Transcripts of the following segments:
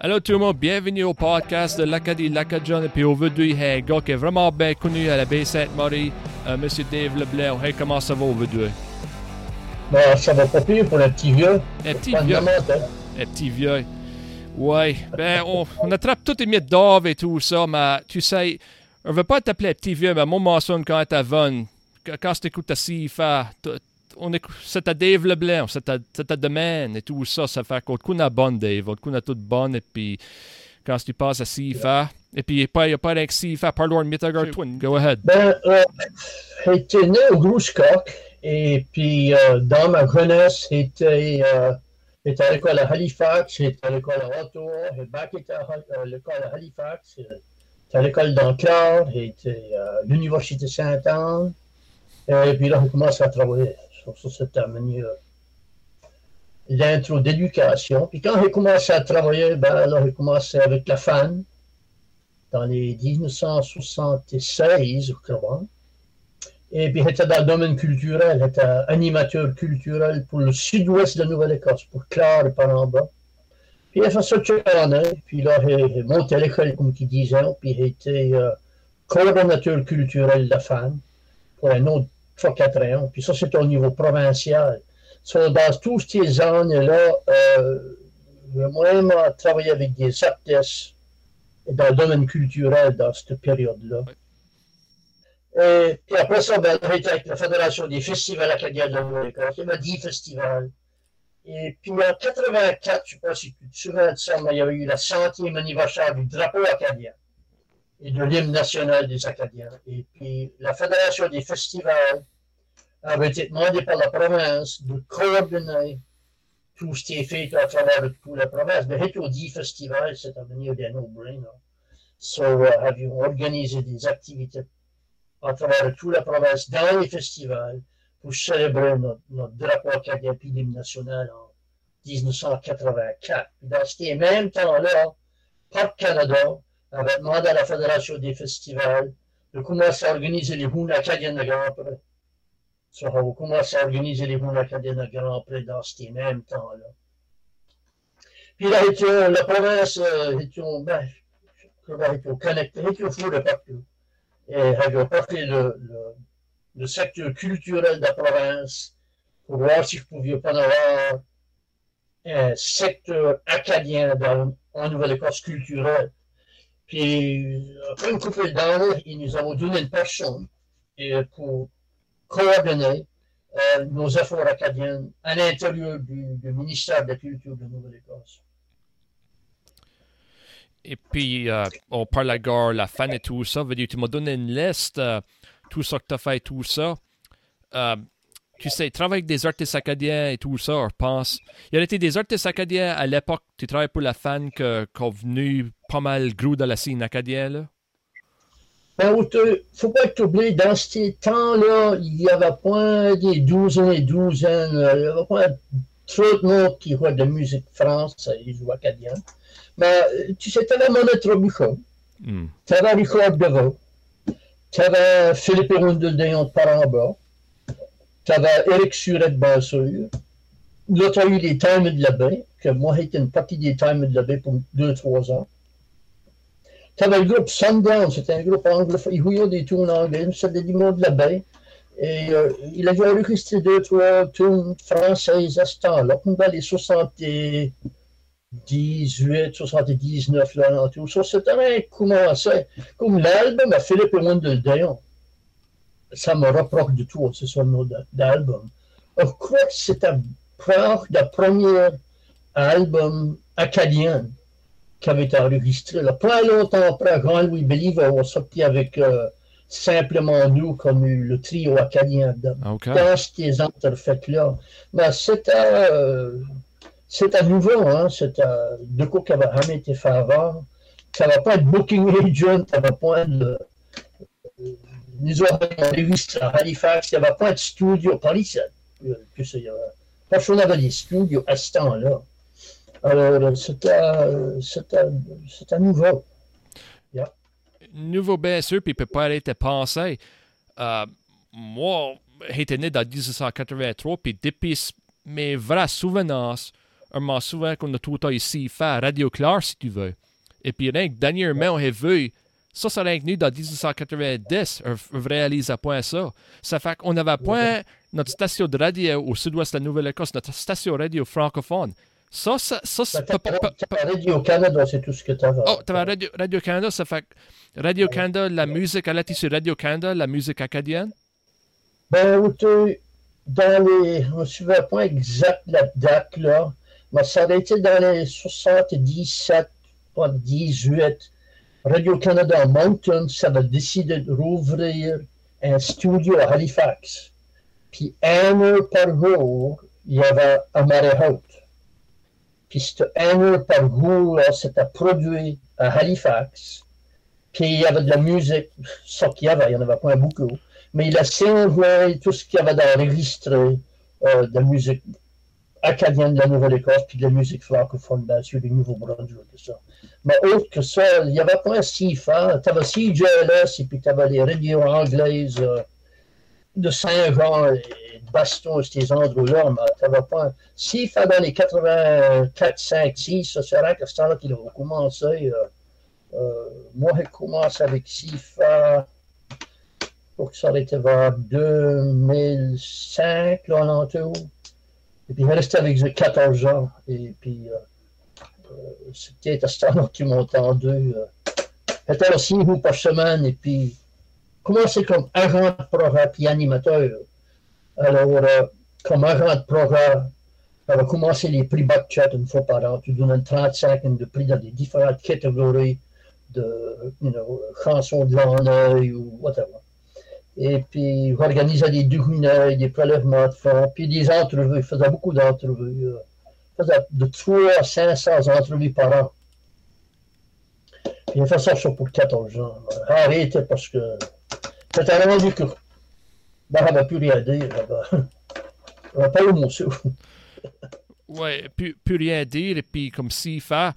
Allô tout le monde, bienvenue au podcast de l'Acadie Lacadjon. Et puis aujourd'hui, un gars qui est vraiment bien connu à la baie Sainte-Marie, euh, Monsieur Dave Leblanc. Hey, comment ça va aujourd'hui? Ben, ça va pas pire pour un petit vieux. Un petit vieux. hein. Un petit vieux. Ouais, ben on, on attrape toutes les mythes d'or et tout ça, mais tu sais, on veut pas t'appeler petit vieux, mais moi, mentionne quand t'as von. Quand tu écoutes ta CIFA, on écoute, c'est à Dave Leblanc, c'est à, c'est à domaine et tout ça, ça fait qu'on a bonne, Dave, on a toute bonne, et puis quand tu passes à CIFA, et puis il n'y a pas, y a pas d'un CIFA, parle-moi de Mittagar Twin, go ahead. Ben, euh, j'étais né au Grousecoq et puis euh, dans ma jeunesse, j'étais euh, j'étais à l'école à Halifax, j'étais à l'école à Ottawa, et back j'étais à l'école à Halifax, euh, j'étais à l'école d'Anclard, j'étais à l'Université Sainte-Anne, et puis là, j'ai commencé à travailler sur, sur cette euh, l'intro d'éducation. Puis quand j'ai commencé à travailler, ben là, j'ai commencé avec la FAN dans les 1976, je crois. Et puis, j'étais dans le domaine culturel, j'étais animateur culturel pour le sud-ouest de Nouvelle-Écosse, pour Clare par en bas. Puis, j'ai fait ça puis là, j'ai monté à l'école, comme qui disait, puis j'ai été euh, coordonnateur culturel de la FAN pour un autre 3-4 ans. Puis ça, c'était au niveau provincial. So, dans tous ces années-là, euh, j'ai vraiment travaillé avec des artistes dans le domaine culturel dans cette période-là. Et puis après ça, ben, été avec la Fédération des festivals acadiens de la Nouvelle-Écosse. Il y avait 10 festivals. Et puis en 84, je ne sais pas si tu te souviens de ça, mais il y avait eu la centième anniversaire du drapeau acadien et de l'hymne national des Acadiens. Et puis la Fédération des festivals avait été demandée par la province de coordonner tout ce qui est fait à travers toute la province. Mais aux 10 festivals, c'est à venir des no-brainer. So, uh, avions organisé des activités à travers toute la province dans les festivals pour célébrer notre, notre drapeau acadien puis l'hymne national en 1984. Puis dans ces mêmes temps-là, Parc Canada avait demandé à la Fédération des festivals de commencer à organiser les Bounes acadiennes de Grand Prix. So, on a commencé à organiser les Bounes acadiennes de Grand Prix dans ces mêmes temps-là. Puis là, étions- la province, euh, étions, ben, étions connectés, étions fous de partout et avait porté le, le, le secteur culturel de la province pour voir si je pouvais pas avoir un secteur acadien dans, en Nouvelle-Écosse culturelle. Puis, après une couple d'années, ils nous ont donné une personne et pour coordonner euh, nos efforts acadiens à l'intérieur du, du ministère de la Culture de Nouvelle-Écosse. Et puis, euh, on parle à gare, la fan et tout ça. Veut dire, tu m'as donné une liste, euh, tout ça que tu as fait, tout ça. Tu sais, travailler avec des artistes acadiens et tout ça, je pense. Il y a été des artistes acadiens à l'époque, tu travailles pour la fan, que- qui ont venu pas mal gros dans la scène acadienne, là? Ben, il ne faut pas être oublié, dans ces temps-là, il n'y avait pas des douzaines et douzaines, euh, il n'y avait pas trop de monde qui jouait de musique française, ils jouaient acadien. Mais tu sais, tu avais Monette Robuchon, tu avais Richard Deveau, tu avais Philippe Rondeldéon de Paramba, tu avais Éric Suret de Basseur. Là, tu as eu les Times de la Baie, que moi, j'étais une partie des Times de la Baie pour deux, trois ans. Tu avais le groupe Sundown, c'était un groupe anglophone. Il jouait des tunes anglais, c'était du monde de la baie. Et euh, il avait enregistré deux, trois tunes françaises à ce temps-là, dans les 78, 79, là, en tout. Ça, c'était commencé. Comme l'album Philippe et Ça me du tout, c'est son nom d'album. Je crois que c'était proche le premier album acadien qui avait été enregistré. Là. Pas longtemps après, Jean-Louis Believer a sorti avec euh, Simplement Nous, comme le trio acadien de, OK. dans ces entrefaites-là. Mais c'était, euh, c'était nouveau, hein? c'était de quoi qui n'avait jamais été fait avant. Ça va pas être booking agent, ça va pas être. Nous avons enregistré à Halifax, il n'y avait pas de studio. Ça, euh, que c'est, euh, personne n'avait des studios à ce temps-là. Alors, euh, c'était, nouveau. Nouveau bien sûr, puis il peut pas arrêter de penser. Euh, moi, j'étais né dans 1983, puis depuis mes vraies souvenirs, un morceau hein, qu'on a tout le temps ici fait Radio Claire, si tu veux. Et puis, rien que dernièrement, on a vu, ça, ça a venu dans 1990, on réalise à point ça. Ça fait qu'on avait à point notre station de radio au sud-ouest de la Nouvelle-Écosse, notre station radio francophone. Ça, ça, ça, Radio-Canada, c'est tout ce que tu avais. Oh, tu avais Radio-Canada, ça fait Radio-Canada, la musique, elle était sur Radio-Canada, la musique acadienne? Ben, dans les. On ne suivait pas exact la date, là, mais ça a été dans les 77, pas 18. Radio-Canada Mountain, ça avait décidé de rouvrir un studio à Halifax. Puis un heure par jour, il y avait un marée. Puis cette un heure par jour, c'était produit à Halifax. Puis il y avait de la musique, ça qu'il y avait, il n'y en avait pas beaucoup. Mais il a servi tout ce qu'il y avait d'enregistré euh, de musique acadienne de la Nouvelle-Écosse, puis de la musique francophone, sûr, du Nouveau-Brunswick et ça. Mais autre que ça, il n'y avait pas si fort. Tu avais CJLS, et puis tu avais les radios anglaises euh, de Saint-Jean et de Baston, ces endroits-là, mais tu n'avais pas. Fait dans les 84, 5, 6, ça serait que ce temps-là qu'il a commencé. Euh, euh, moi, j'ai commencé avec SIFA pour que ça aurait été vers 2005, là, en tout. Et puis, il resté avec 14 ans. Et puis, euh, euh, c'était temps-là qu'il montait en deux. Euh, J'étais aussi une par semaine. Et puis, commencé comme agent de programme puis animateur? Alors, euh, comme agent de programme, j'avais commencé les prix Buckchat une fois par an. Tu donnes 35 de prix dans des différentes catégories de chansons de l'ennui ou whatever. Et puis, j'organisais des déjeuners, des prélèvements de fonds, puis des entrevues. Je faisais beaucoup d'entrevues. Euh, je faisais de 300 à 500 entrevues par an. Puis, j'ai fait ça pour 14 ans. Arrêté parce que c'était rendu que ben, j'avais plus rien à dire. J'avais pas eu mon souffle. ouais, plus, plus rien à dire. Et puis, comme s'il fait.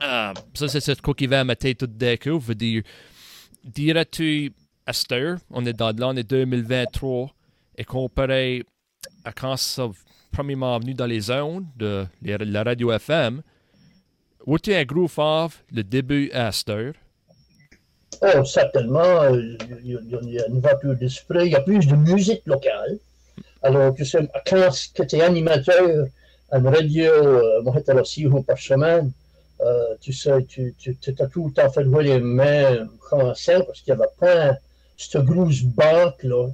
Ah, ça, c'est ce qui va à ma tête tout d'accord. Veut dire, dirais-tu Esther, on est dans l'année 2023, et comparé à quand ça premièrement venu dans les zones de la radio FM, où tu un gros fave le début Esther? Oh, certainement. Il y a une voiture d'esprit, il y a plus de musique locale. Alors, que quand tu es animateur à une radio, euh, moi, j'étais jours par semaine, euh, tu sais, tu, tu, tu as tout le temps fait jouer les mains français parce qu'il n'y avait pas cette grosse banque-là,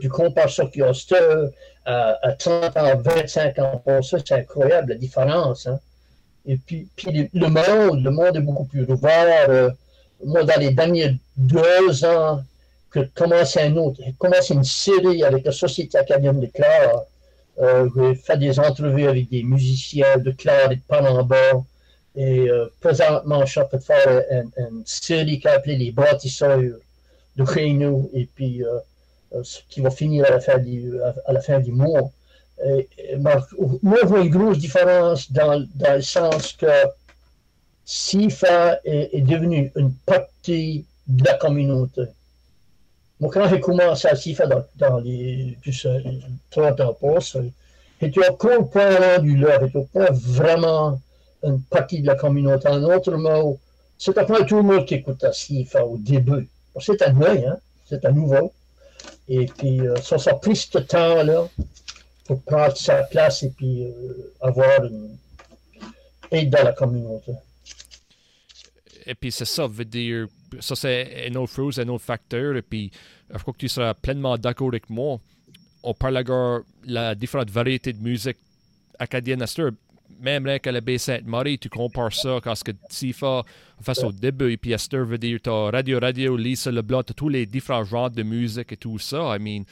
tu compares ça qui Steur à, à 30 ans, 25 ans ça, c'est incroyable la différence. Hein? Et puis, puis le monde, le monde est beaucoup plus ouvert. Euh, moi, dans les derniers deux ans, que commence un autre, commence une série avec la Société acadienne de Clare. Euh, j'ai fait des entrevues avec des musiciens de Clare et de Panamba. Et euh, présentement, je suis en train de faire une, une série qui est appelée Les bâtisseurs de réunion et puis euh, euh, ce qui va finir à la fin du, à, la fin du mois. Et, moi, je vois une grosse différence dans, dans le sens que SIFA est, est devenu une partie de la communauté. Moi, quand j'ai commencé à SIFA dans, dans les sais, 30 ans passés, j'étais encore pas rendu là, j'étais pas vraiment une partie de la communauté. En autre mot, c'était pas tout le monde qui écoutait SIFA au début c'est à nouveau, hein? c'est à nouveau. Et puis, euh, ça, ça a pris ce temps-là pour prendre sa place et puis euh, avoir une aide dans la communauté. Et puis, c'est ça, veut dire, ça, c'est un autre chose, un autre facteur. Et puis, je crois que tu seras pleinement d'accord avec moi. On parle de la différente variété de musique acadienne à même là qu'à la baie Sainte-Marie, tu compares ça quand ce que Tifa fait au début, et puis Esther veut dire, tu Radio Radio, Lisa Leblanc, tu tous les différents genres de musique et tout ça. I mean,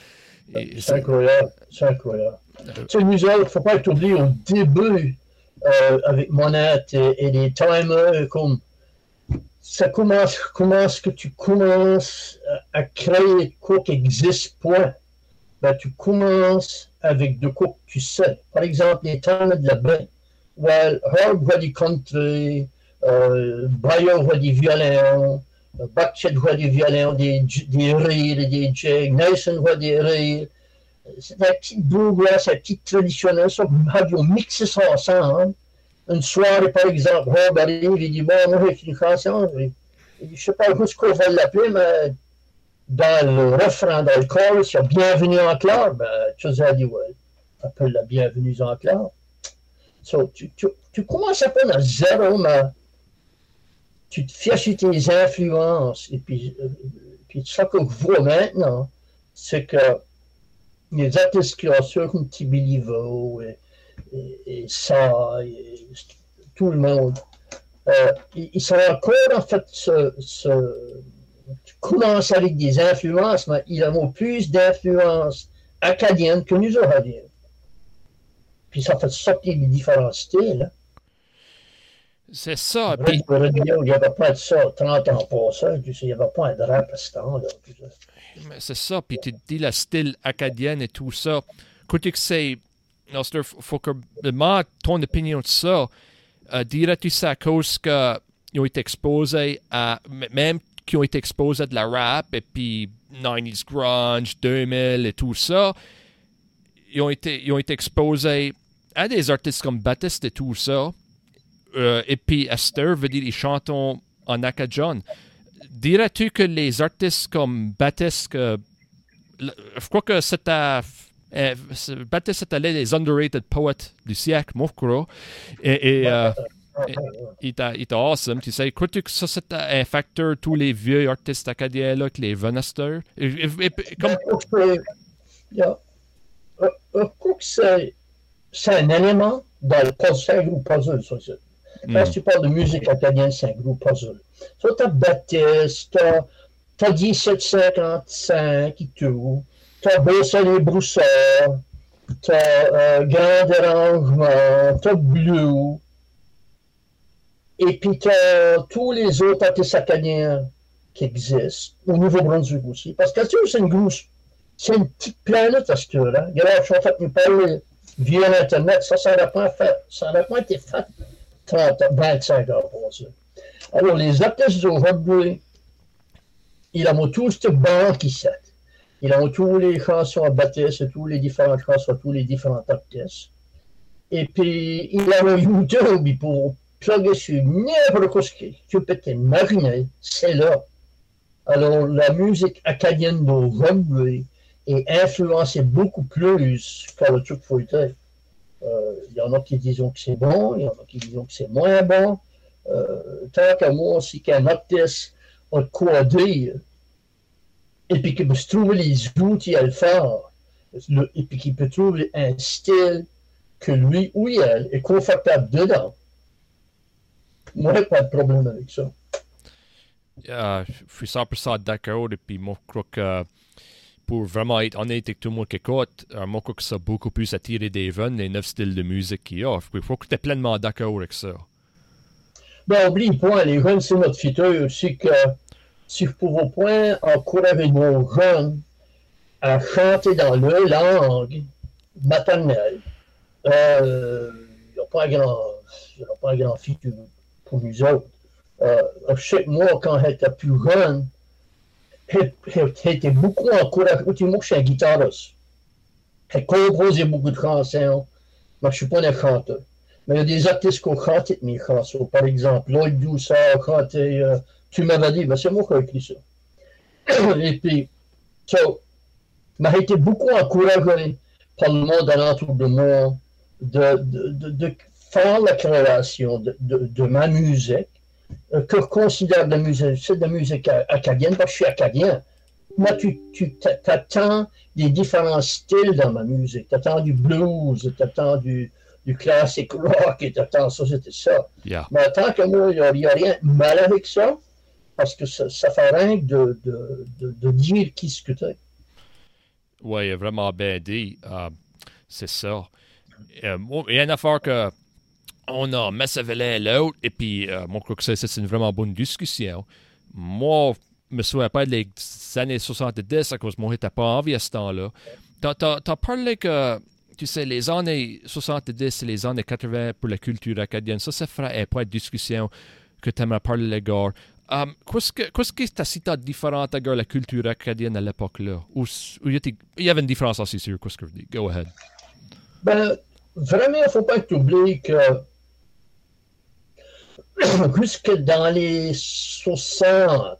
c'est incroyable, c'est incroyable. Sais, nous autres, il ne faut pas oublier au début, euh, avec Monette et, et, les timers, comme ça commence, comment est-ce que tu commences à créer quoi qui existe, point? Ben, tu commences avec de quoi que tu sais. Par exemple, les timers de la baie well, Herb du country, euh, voit du violon, Buckshot du violon, des, des rires, des jigs, Nelson des rires, c'est la petite bluegrass, la petite traditionnelle, ça, ils ont mixé ça ensemble. Une soirée, par exemple, Rob arrive, il dit, bon, moi, j'ai une chanson, je ne sais pas ce qu'on va l'appeler, mais dans le refrain, dans le chorus, il y a Bienvenue en clair, ben, as dit, ouais, appelle la Bienvenue en clair. So, tu, commences à prendre à zéro, mais tu te fies sur tes influences. Et puis, euh, puis ce que je vois maintenant, c'est que les artistes qui ont sur un petit Bilivo et, et, ça, et tout le monde, euh, ils, sont encore en fait ce, tu commences avec des influences, mais ils ont plus d'influences acadiennes que nous Eurasiens. Puis ça fait sortir des différents styles. C'est ça. Puis... Il n'y avait pas de ça 30 ans passés. Il n'y avait pas un rap à ce temps-là. C'est ça. Puis tu dis le style acadien et tout ça. Écoute, c'est. Il faut que. ton opinion de ça. Euh, Dirais-tu ça à cause qu'ils ont été exposés à. Même qui ont été exposés à de la rap et puis 90s grunge, 2000 et tout ça. Ils ont été, ils ont été exposés à des artistes comme Baptiste et tout ça. Euh, et puis Esther veut dire ils chantent en acadien. Dirais-tu que les artistes comme Baptiste, je crois que c'était euh, Baptiste c'était les underrated poètes du siècle, moi Et, et euh, il était awesome. Tu sais, crois-tu que ça c'était un facteur tous les vieux artistes acadiens là, que les Venester? Comme... Je crois que c'est un élément dans le puzzle ou puzzle, ça, quand tu parles de musique acadienne, c'est un gros puzzle. So, t'as Baptiste, t'as 1755 et tout, t'as Beausoleil Broussard, t'as euh, Grand Dérangement, t'as Blue, et puis t'as tous les autres artistes acadiens qui existent, au Nouveau-Brunswick aussi. Parce que c'est une grosse, c'est une petite planète à ce là Regarde, je suis en train de parler via l'Internet, ça, ça n'aurait pas, fait, ça pas été fait 30, 25 ans ça. Alors, les artistes d'aujourd'hui, ils ont tous ce banc qui s'est. Ils ont tous les chansons à Baptiste, tous les différentes chansons, tous les différents artistes. Et puis, ils ont YouTube pour plugger sur n'importe quoi tu peux t'imaginer, c'est là. Alors, la musique acadienne d'aujourd'hui est influencée beaucoup plus que le truc fouetté. Euh, il y en a qui disent que c'est bon, il y en a qui disent que c'est moins bon. Euh, tant qu'à moi, si qu'un artiste a de quoi dire, et puis qu'il peut trouver les outils à le faire, et puis qu'il peut trouver un style que lui ou elle est confortable dedans, moi, pas de problème avec ça. je suis 100% d'accord, et puis moi, je crois que pour vraiment être honnête avec tout le monde qui écoute, euh, moi, je crois que ça beaucoup plus attiré des jeunes, les neuf styles de musique qu'il a. Il faut que tu es pleinement d'accord avec ça. Ben, oublie point, les jeunes, c'est notre futur. C'est que si vous pouvez point encourager nos jeunes à chanter dans leur langue maternelle, euh, il n'y a pas grand, pas un grand futur pour nous autres. Euh, je sais que moi, quand j'étais plus jeune, j'étais beaucoup encouragé. Moi, je suis un guitariste. J'ai composé beaucoup de chansons, mais je ne suis pas un chanteur. Mais il y a des artistes qui ont chanté mes chansons. Par exemple, Lloyd Doucet a chanté euh, Tu m'avais dit, ben, c'est moi qui ai écrit ça. Et puis, so, m'a été beaucoup encouragé par le monde alentour de moi de, de, de, de faire la création de, de ma musique que je considère de la musique, de la musique acadienne, parce que je suis acadien. Moi, tu, tu attends des différents styles dans ma musique. Tu attends du blues, tu attends du, du classic rock, et tu attends ça, c'était ça. Mais tant que moi, il n'y a, rien de mal avec ça, parce que ça, ça fait rien de, de, de, dire qui ce que tu es. Oui, vraiment bien dit. Euh, c'est ça. Euh, il y a une affaire que on a Massavellin l'autre, et puis euh, je crois que c'est une vraiment bonne discussion. Moi, je me souviens pas des années 70 à cause que moi, j'étais pas envie à ce temps-là. Tu as, parlé que, tu sais, les années 70 et les années 80 pour la culture acadienne, ça, ça ferait point de discussion que tu aimerais parler, les gars. Um, qu'est-ce que qu'est-ce qui est si différent avec la culture acadienne à l'époque-là? Il y avait une différence aussi sur qu'est-ce que vous dites? Go ahead. Ben, vraiment, il ne faut pas oublier que jusque dans les 60,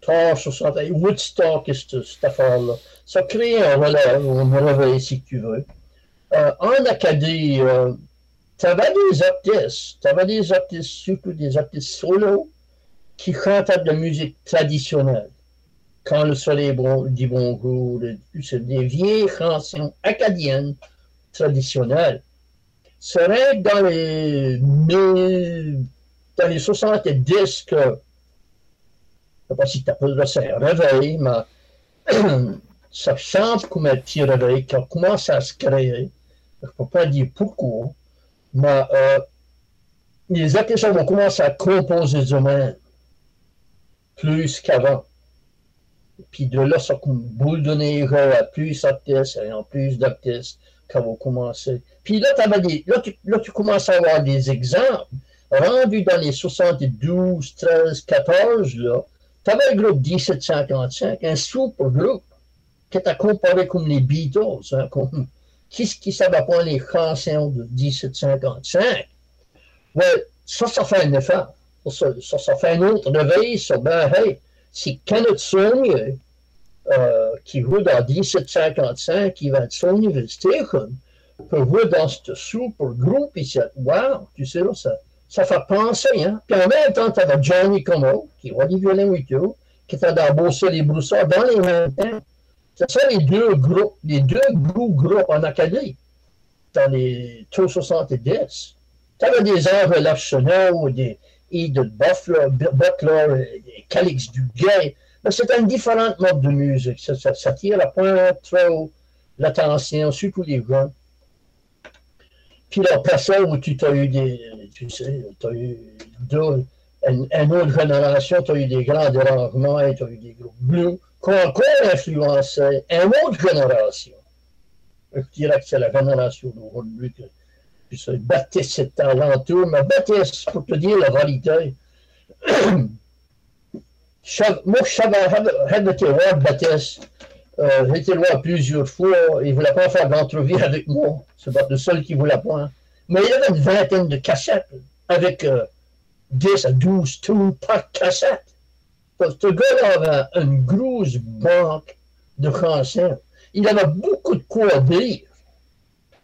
30, 60, Woodstock et cette, cette affaire-là, ça crée un relais, un réveil si tu veux. Euh, en Acadie, euh, tu avais des artistes, tu avais des artistes, surtout des artistes solo, qui chantaient de la musique traditionnelle. Quand le soleil bon, dit bonjour, c'est des vieilles chansons acadiennes traditionnelles. Serait dans les, dans les 70 que, je ne sais pas si tu appelles ça un réveil, mais ça chante comme un petit réveil qui commence à se créer. Je ne peux pas dire pourquoi mais euh, les artistes vont commencer à composer eux-mêmes plus qu'avant. Puis de là, ça boule de nez à plus d'artistes et en plus d'artistes qu'on va commencer. Puis là, tu, là, tu commences à avoir des exemples. Rendu dans les 72, 13, 14, là, tu avais le groupe 1755, un super groupe qui t'a comparé comme les Beatles, hein, comme Qu'est-ce qui savait les chansons de 1755? Ouais, ça, ça fait un effort. Ça, ça, fait un autre réveil ça. Ben, hey, c'est Kenneth Saunier euh, qui joue dans 1755, qui va être Station, pour jouer dans ce super groupe ici. Wow, tu sais, ça, ça fait penser, hein. Puis en même temps, tu avais Johnny Como, qui joue du violon et tout, qui était dans Beauce les Broussards dans les mêmes temps. C'est ça les deux groupes, les deux gros groupes en Acadie dans les 70. Tu avais des Henri Lachenot, des Edith Butler, Butler Calix Duguay. C'est un différent mode de musique. Ça, ça, ça tire la pointe l'attention, surtout les jeunes. Puis la personne où tu as eu des, tu sais, tu as eu deux, une, autre génération, tu as eu des grands dérangements, tu as eu des groupes bleus qui ont encore influencé une autre génération. Je dirais que c'est la génération de Roderick. Puis c'est Baptiste, c'est talentueux, mais Baptiste, pour te dire la vérité, moi, je savais, été voir Baptiste. Euh, j'ai été plusieurs fois. Il ne voulait pas faire d'entrevue avec moi. C'est pas le seul qui voulait pas. Mais il y avait une vingtaine de cassettes avec euh, 10 à 12 tours par cassette. Parce que ce gars-là avait une grosse banque de chansons. Il avait beaucoup de quoi dire.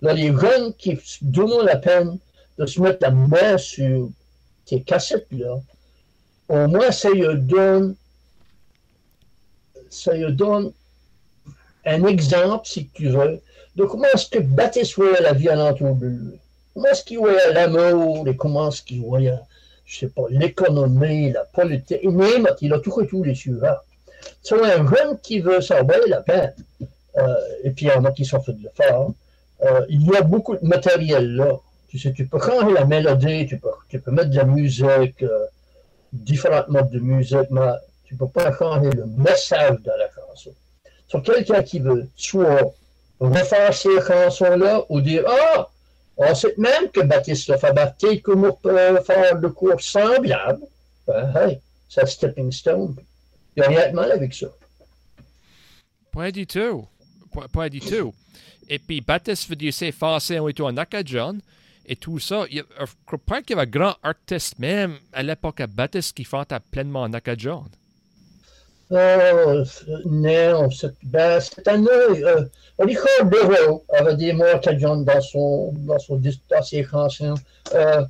Là, les jeunes qui donnent la peine de se mettre la main sur ces cassettes-là, au moins ça lui donne, ça lui donne un exemple, si tu veux, de comment est-ce que Baptiste voyait la vie de lui. Comment est-ce qu'il voyait l'amour et comment est-ce qu'il voyait je sais pas, l'économie, la politique, même, il a tout tous les sujets. C'est un jeune qui veut sauver la euh, et puis il y en a qui sont fait de le faire, euh, il y a beaucoup de matériel là. Tu sais, tu peux changer la mélodie, tu peux, tu peux mettre de la musique, euh, différents modes de musique, mais tu ne peux pas changer le message de la chanson. Sur quelqu'un qui veut soit refaire ces chansons-là ou dire Ah, on sait même que Baptiste comment peut faire de cours semblables. Ben, hey, c'est stepping stone. Il n'y a rien de mal avec ça. Pas du tout. Pas, du tout. Et puis, Baptiste veut dire c'est français en acadien et tout ça. Je crois qu'il y avait un grand artiste, même à l'époque à Baptiste, qui fantait pleinement en acadien. Euh, non, ben, cette année, euh, Richard Béraud avait des mots acadiens dans, son, dans, son, dans ses chansons. Euh,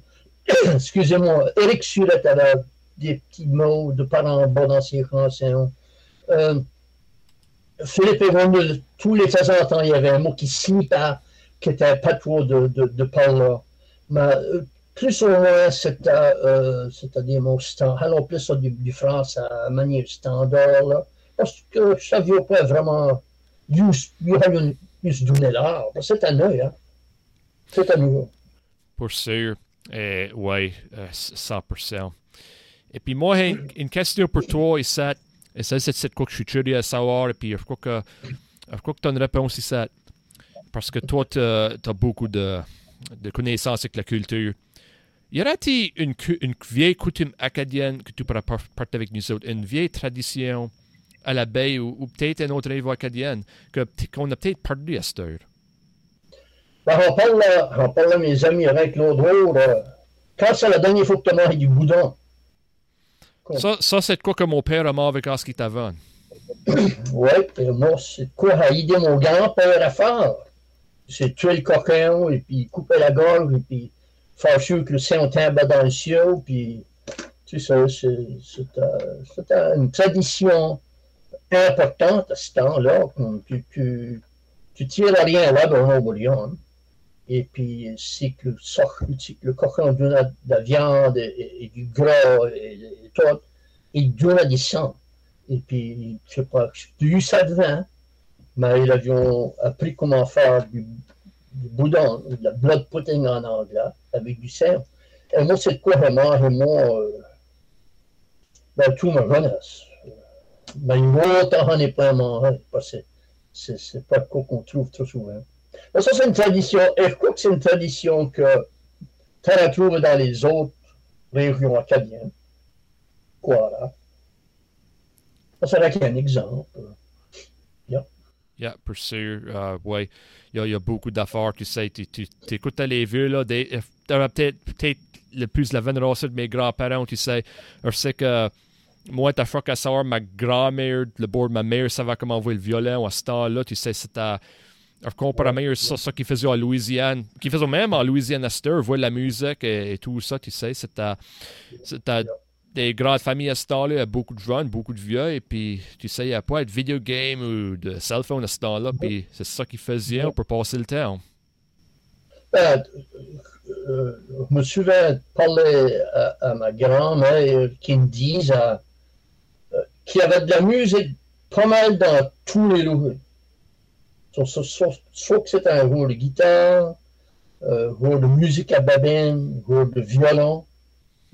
excusez-moi, Eric Surette avait des petits mots de parents bas dans ses chansons. Euh, Philippe Evanil, tous les en temps, il y avait un mot qui signifie qui était pas trop de, de, de. Mais euh, plus ou moins, c'était, euh, des mots standards. Alors, plus du, du français à manière standard, là, parce que je savais pas vraiment juste, juste donner l'art. C'est à nous, hein. C'est à nous. Pour sûr. Eh, oui, 100%. Et puis moi, une, une question pour toi, et ça, et c'est quoi que je suis curieux à savoir, et puis je crois que, je crois que tu as une réponse, ça. Parce que toi, tu as, beaucoup de, de connaissances avec la culture. y aurait-il une, une, vieille coutume acadienne que tu pourrais partager avec nous autres, une vieille tradition à la baie ou, peut-être une autre niveau acadienne qu'on a peut-être perdu à cette heure? Ben, on, parle, on parle à mes amis avec l'autre quand c'est la dernière fois que tu as mangé du boudin? Ça, ça c'est quoi que mon père a mangé avec Aski oui, et moi, c'est quoi à aider mon grand-père à faire? C'est tuer le coquin, et puis couper la gorge, et puis faire sûr que le sang tombe dans le ciel, puis tu sais, c'est une tradition importante à ce temps-là. Tu, tu, tu tires à rien là dans bouillon. Et puis, c'est que le, cochon donne de la viande et, du gras et, tout. Il donne du sang. Et puis, je sais pas, du devant, mais ils avaient appris comment faire du, boudin, de la blood pudding en anglais, avec du sang. Et moi, c'est quoi vraiment, moi, euh, ben, tout ma jeunesse. Mais longtemps, on n'est pas mangé, parce que c'est pas quoi qu'on trouve trop souvent. Mais ça, c'est une tradition, et je crois que c'est une tradition que tu retrouves dans les autres régions acadiennes. Voilà. Ça, c'est un exemple. Yeah. Sûr. Uh, ouais. Il y, a, beaucoup d'affaires, tu sais. Tu, écoutes les vieux, là. Tu peut-être peut le plus la vénération de mes grands-parents, tu sais. Je sais que moi, ta froc à savoir, ma grand-mère, le bord de ma mère, savait comment envoyer le violon à ce temps-là. Tu sais, c'était. Je compare meilleur ça, ça qu'ils faisaient en Louisiane, qu'ils faisaient même en Louisiane à cette voir la musique et, tout ça, tu sais. C'était des grandes familles à ce temps-là, beaucoup de jeunes, beaucoup de vieux, et puis, tu sais, il n'y a pas de video game ou de cell phone à ce temps-là, puis c'est ça qu'ils faisaient pour passer le temps. Ben, je me souviens parler à, ma grand-mère qui me disait euh, qu'il y avait de la musique pas mal dans tous les lieux. Soit, que c'était un rôle de guitare, euh, rôle de musique à babine, rôle de violon.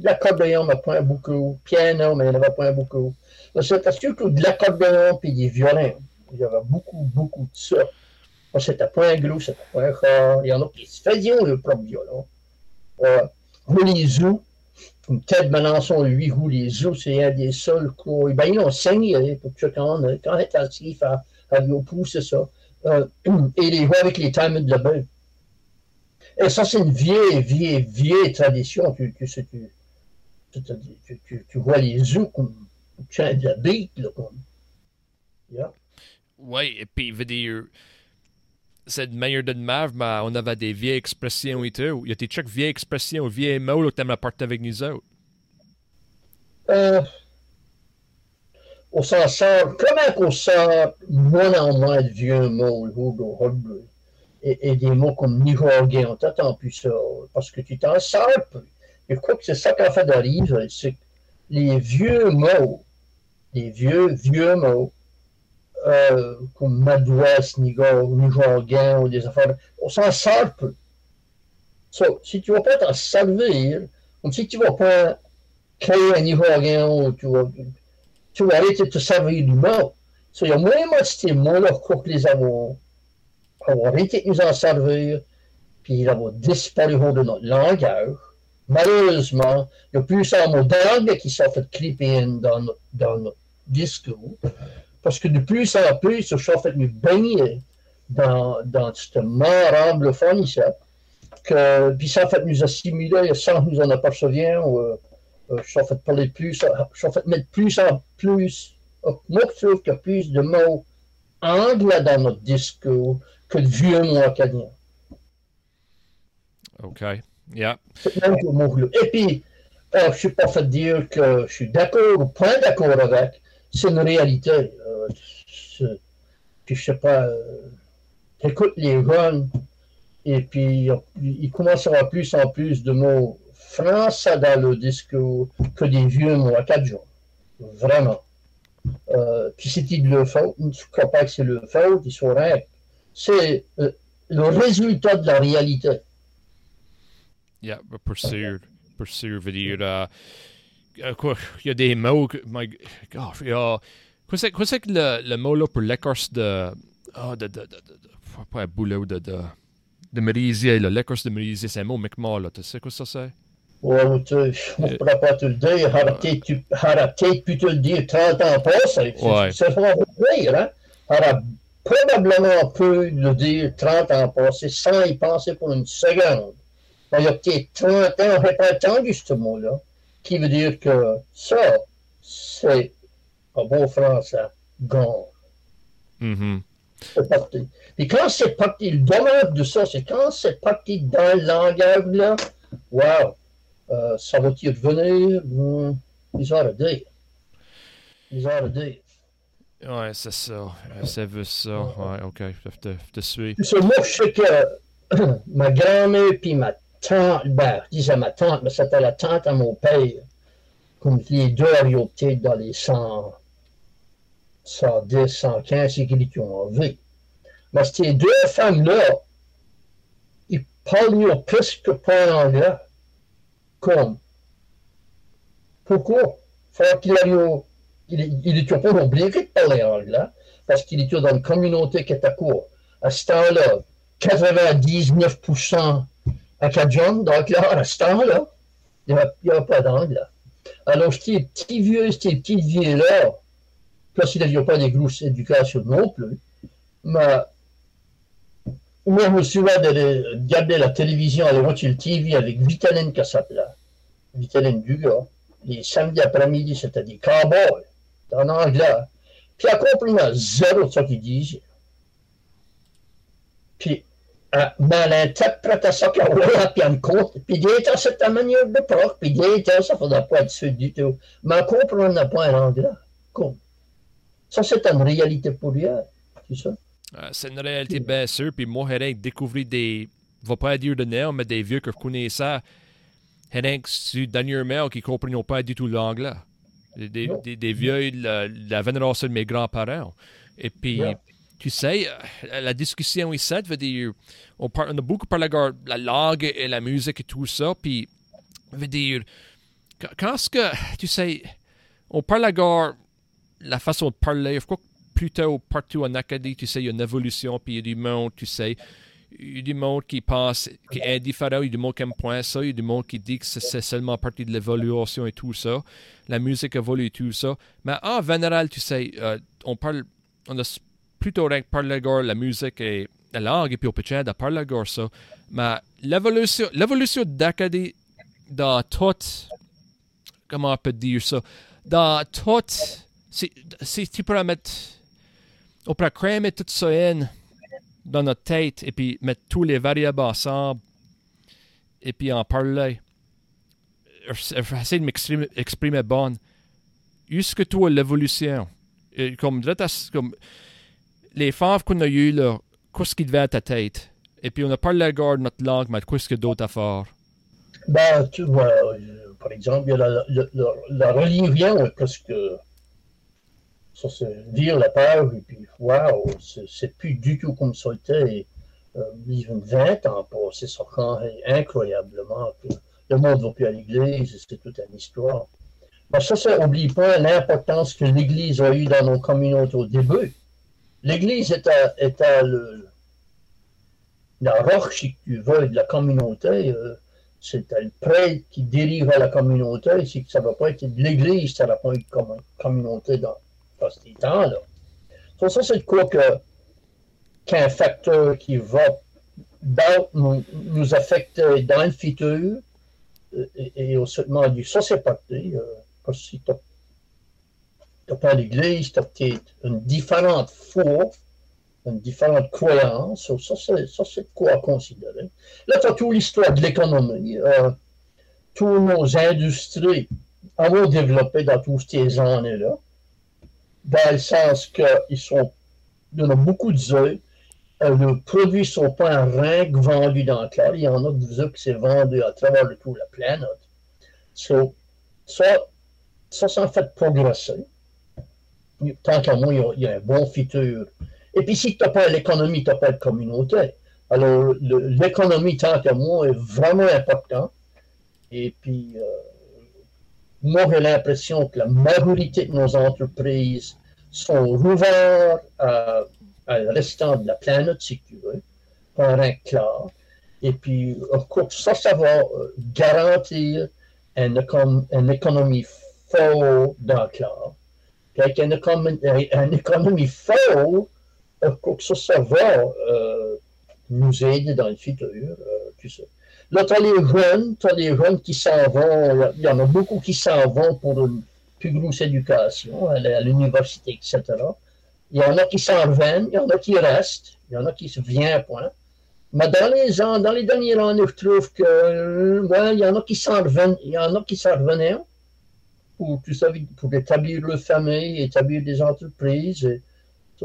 L'accordéon m'a pas beaucoup, piano, mais il n'y en avait pas beaucoup. C'était surtout de l'accordéon et des violons. Il y avait beaucoup, beaucoup de ça. C'était pas un gros, c'était pas un. Il y en a qui se faisaient le propre violon. Euh, les Zou, Ted Melançon, lui, les Zou, c'est un des seuls quoi. Ben, ils ont saigné pour que quand, quand il était assis, à, à lui c'est ça. Euh, et les voit avec les timers de la bain. Et ça, c'est une vieille, vieille, vieille tradition. Tu, tu, tu, tu, tu vois les zoos comme de la bête, là, comme. Yeah. Oui, et puis, veut dire, c'est de meilleur de mave, mais on avait des vieilles expressions et tout. Il y a des trucs vieilles expressions, vieilles mots que tu aimes partager avec nous autres. Euh, on s'en sort, comment qu'on sort moins en moins de vieux mots, et, et des mots comme Nihorgé, on t'attend plus ça, parce que tu t'en sors plus. Je crois que c'est ça qui a fait d'arriver, c'est que les vieux mots, les vieux, vieux mots, euh, comme Madouas, Nihorgé, ou des affaires, on s'en sort plus. So, si tu ne vas pas t'en servir, comme si tu ne vas pas créer un Nihorgé, ou tu vas, tu vas arrêter de te servir du mot. So, il y a moins de ces mots-là que les avons, arrêté de nous en servir, puis ils ont disparu de notre langage malheureusement, a plusieurs d'anglais qui sont fait clipper dans dans notre discours, parce que de plus en plus, je suis fait nous baigner dans, dans ce mort anglophone ici, que, puis ça fait nous assimiler sans que nous en apercevions, ou, euh, je fait parler plus, je fait mettre plus en plus, moi je trouve a plus de mots anglais dans notre discours que de vieux mots acadiens. OK. Et puis, euh, je ne suis pas fait dire que je suis d'accord ou pas d'accord avec. C'est une réalité. Euh, puis, je sais pas, euh, écoute les jeunes, et puis il commence à plus en plus de mots français dans le discours que des vieux mots à quatre jours. Vraiment. Euh, puis c'est de leur faute, je ne crois pas que c'est leur faute, ils sont règles. C'est euh, le résultat de la réalité. Yeah, pour sûr. Pour sûr, veut dire. Uh, quoi, il y a des mots. Que, my God, il y a. C'est, quoi c'est que le, le mot là pour l'écorce de. Ah, de, de, de, de, Pas un boulot de. de de merisier, l'écorce de merisier, c'est un mot micmac, là. Tu sais quoi ça c'est? Ouais, tu, on ne pourra pas te le dire. Tu, arrêtez pu te le dire 30 ans passés. Ouais. Ça qu'on dire, hein? Arrête probablement pu le dire 30 ans passés sans y penser pour une seconde. Il y a peut-être 30 ans, on n'aurait pas entendu ce mot-là, qui veut dire que ça, c'est, en bon français, gone. Mhm. C'est parti. Et quand c'est parti, le dommage de ça, c'est quand c'est parti dans le langage, là, wow, euh, ça va-t-il revenir? Hmm, Ils ont dire. Ils ont dire. Ouais, c'est ça. Euh, Ça veut ça. Ouais, ok. Je te, je te suis. Ça, moi, je sais que ma grand-mère puis ma tante, ben, je disais ma tante, mais c'était la tante à mon père, comme les deux, peut-être dans les 100, 110, 115, c'est qu'ils ont enlevé. Mais ces deux femmes-là, ils parlaient presque pas anglais. Comme? Pourquoi? Faut qu'il il, il pas obligé de parler anglais parce qu'il était dans une communauté qui était quoi? À ce temps-là, 99% acadiens, donc là, à ce temps-là, il n'y avait, pas d'anglais. Alors, ces petits vieux, ces petits vieux-là, parce qu'il n'y a pas de grosse éducation non plus, mais moi, je me souviens de regarder la télévision, aller voir le TV avec Vitaline s'appelait. Vitaline Dugas. Les samedis après-midi, c'était des cowboys en anglais. Puis elle comprenait zéro de ce qu'il disait. Puis, euh, mais elle interprétait ça qu'elle voulait, puis elle me compte. Puis il était cette manière de puis il était, ça ne faisait pas être du tout. Mais ne comprenait pas en anglais. Comme. Ça, c'est une réalité pour. C'est ça? Euh, c'est une réalité bien sûre. Puis moi, j'ai découvert des. Je ne vais pas dire de nom, mais des vieux que je connaissais. J'ai su dernièrement qui ne comprenaient pas du tout l'anglais. Des, des, des, vieux, la, la vénération de mes grands-parents. Et puis, Yeah. Tu sais, euh, la discussion ici veut dire, on, par, on a beaucoup parlé de la langue et la musique et tout ça, puis, veut dire, quand- est-ce que, tu sais, on parle de la façon de parler, je crois que plutôt partout en Acadie, tu sais, il y a une évolution, puis il y a du monde, tu sais, il y a du monde qui pense, qui est indifférent, il y a du monde qui aime point ça, il y a du monde qui dit que c'est- seulement partie de l'évolution et tout ça. La musique évolue et tout ça. Mais en général, tu sais, euh, on parle, on a plutôt rien que parler la musique et la langue, et puis on peut de parler ça. Mais l'évolution, l'évolution d'Acadie dans tout, comment on peut dire ça, dans tout, si, si tu pourrais mettre, on pourrait cramer tout ça in dans notre tête et puis mettre tous les variables ensemble et puis en parler. Je vais essayer de m'exprimer exprimer bon. Jusque toi, l'évolution. Comme, comme les femmes qu'on a eues, là, qu'est-ce qui devait à ta tête? Et puis on a parlé de notre langue, mais qu'est-ce que d'autre à faire? Ben, tu vois, euh, par exemple, il y a la, religion, parce que ça c'est dire la peur, et puis waouh, c'est- plus du tout comme ça était. Euh, a 20 ans passé, ça changeait incroyablement. Que le monde ne va plus à l'église, c'est toute une histoire. Mais ça, ça n'oublie pas l'importance que l'église a eue dans nos communautés au début. L'église était le, la roche, si tu veux, de la communauté. euh, c'était le prêtre qui dirigeait la communauté. Si ça ne va pas être de l'Église, ça n'a pas été comme une communauté dans, dans ces temps-là. So, ça, c'est quoi que, qu'un facteur qui va nous, affecter dans le futur euh, et, au seulement dit ça, c'est parti. euh, que si n'as pas l'Église, tu as peut-être une différente foi, une différente croyance. Ça, c'est, de quoi considérer. Là, tu as toute l'histoire de l'économie. Euh, tous nos industries ont développé dans toutes ces années-là, dans le sens qu'ils sont, il beaucoup d'œufs. Euh, les produits ne sont pas rien que vendus dans le clair. Il y en a des qui sont vendus à travers le toute la planète. So, ça, ça, ça en fait progresser. Tant qu'à moi, il y, a, un bon futur. Et puis, si tu n'as pas l'économie, tu n'as pas de communauté. Alors, l'économie, tant qu'à moi, est vraiment important. Et puis, euh, moi, j'ai l'impression que la majorité de nos entreprises sont ouvertes à, à le restant de la planète, si tu veux, par un clair. Et puis, ça, ça va euh, garantir une, économie forte dans le club. Avec une économie, une économie forte, ça, ça va nous aider dans le futur, euh, tu sais. Là, tu as les jeunes, les jeunes qui s'en vont, il y en a beaucoup qui s'en vont pour une plus grosse éducation à l'université, etc. Il y en a qui s'en reviennent, il y en a qui restent, il y en a qui se viennent, point. Mais dans les, dans les dernières années, je trouve que, euh, il y en a qui s'en il y en a qui s'en revenaient pour, établir leur famille, établir des entreprises. Et,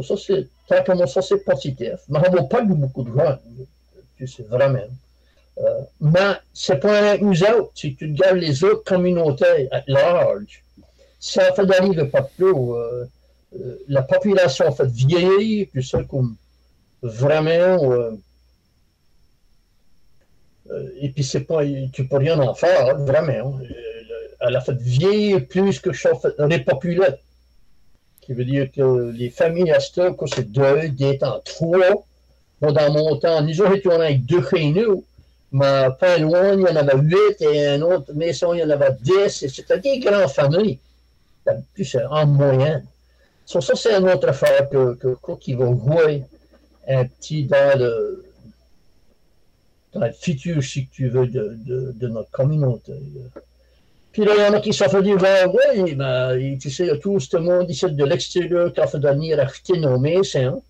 ça, c'est, tant ça, c'est positif. Mais on n'a pas eu beaucoup de gens, tu sais, vraiment. Euh, mais c'est pas nous autres. Si tu regardes les autres communautés à large, ça fait d'arriver pas plus. Euh, euh, la population fait vieillir, puis ça, comme vraiment. Euh, euh, et puis, c'est pas, tu peux rien en faire, hein, vraiment. Elle a fait vieillir plus que ça fait repopuler. Qui veut dire que les familles à ce que c'est deux, d'être en trois. Dans mon temps, nous autres étions avec deux chez nous, mais pas loin, il y en avait huit, et une autre maison, il y en avait dix, c'était des grandes familles. Plus en moyenne. So, ça, c'est une autre affaire que, que, qui va jouer un petit dans le, dans futur, si tu veux, de, de notre communauté. Puis là, il y en a qui s'en font dire, ben, oui, ben, tu sais, tout ce monde ici de l'extérieur qui a fait venir acheter nos maisons.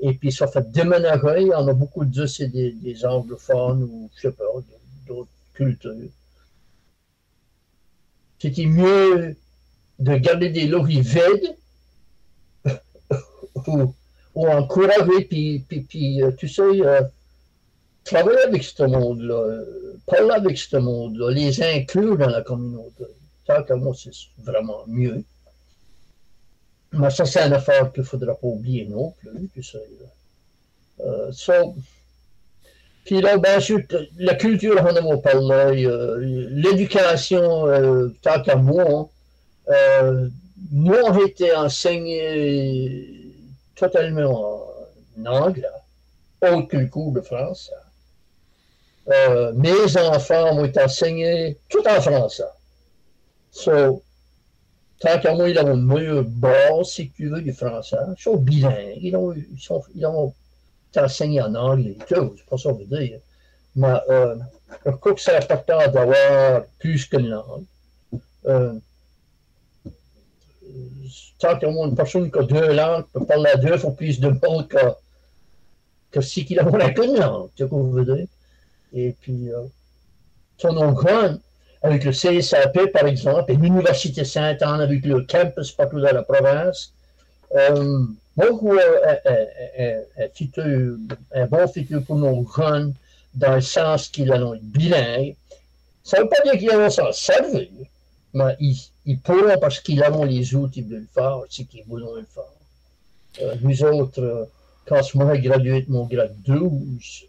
Et puis, ça fait déménager. Il y en a beaucoup de c'est des, des anglophones ou, je sais pas, d'autres cultures. C'était mieux de garder des logis vides ou, ou encourager, puis, puis, puis euh, tu sais, euh, travailler avec ce monde-là, euh, parler avec ce monde-là, les inclure dans la communauté. Ça, que moi, c'est vraiment mieux. Mais ça, c'est une affaire qu'il ne faudra pas oublier non plus, tu sais. Euh, so, puis là, bien sûr, la culture, on a parlé, euh, l'éducation, euh, tant qu'à moi, euh, moi, j'ai été enseigné totalement en anglais, aucun cours de français. Euh, mes enfants ont été enseignés tout en français. So, tant qu'à moi, ils ont une meilleure base, si tu veux, du français. Ils sont bilingues. Ils ont, ils sont, ils ont été enseignés en anglais. C'est pas ça que je veux dire. Mais euh, je crois que c'est important d'avoir plus qu'une langue. Euh, tant qu'à une personne qui a deux langues peut parler à deux fois plus de monde que, que si qu'il a qu'une langue, tu sais ce que je veux dire? Et puis, euh, son grand, avec le CSAP, par exemple, et l'Université Sainte-Anne avec le campus partout dans la province, euh, beaucoup un, bon futur pour nos jeunes dans le sens qu'ils ont bilingue. Ça ne veut pas dire qu'ils vont s'en servir, mais ils, pourront, parce qu'ils ont les outils de le faire, c'est qu'ils voudront le faire. Euh, nous autres, euh, quand moi j'ai gradué de mon grade 12, euh,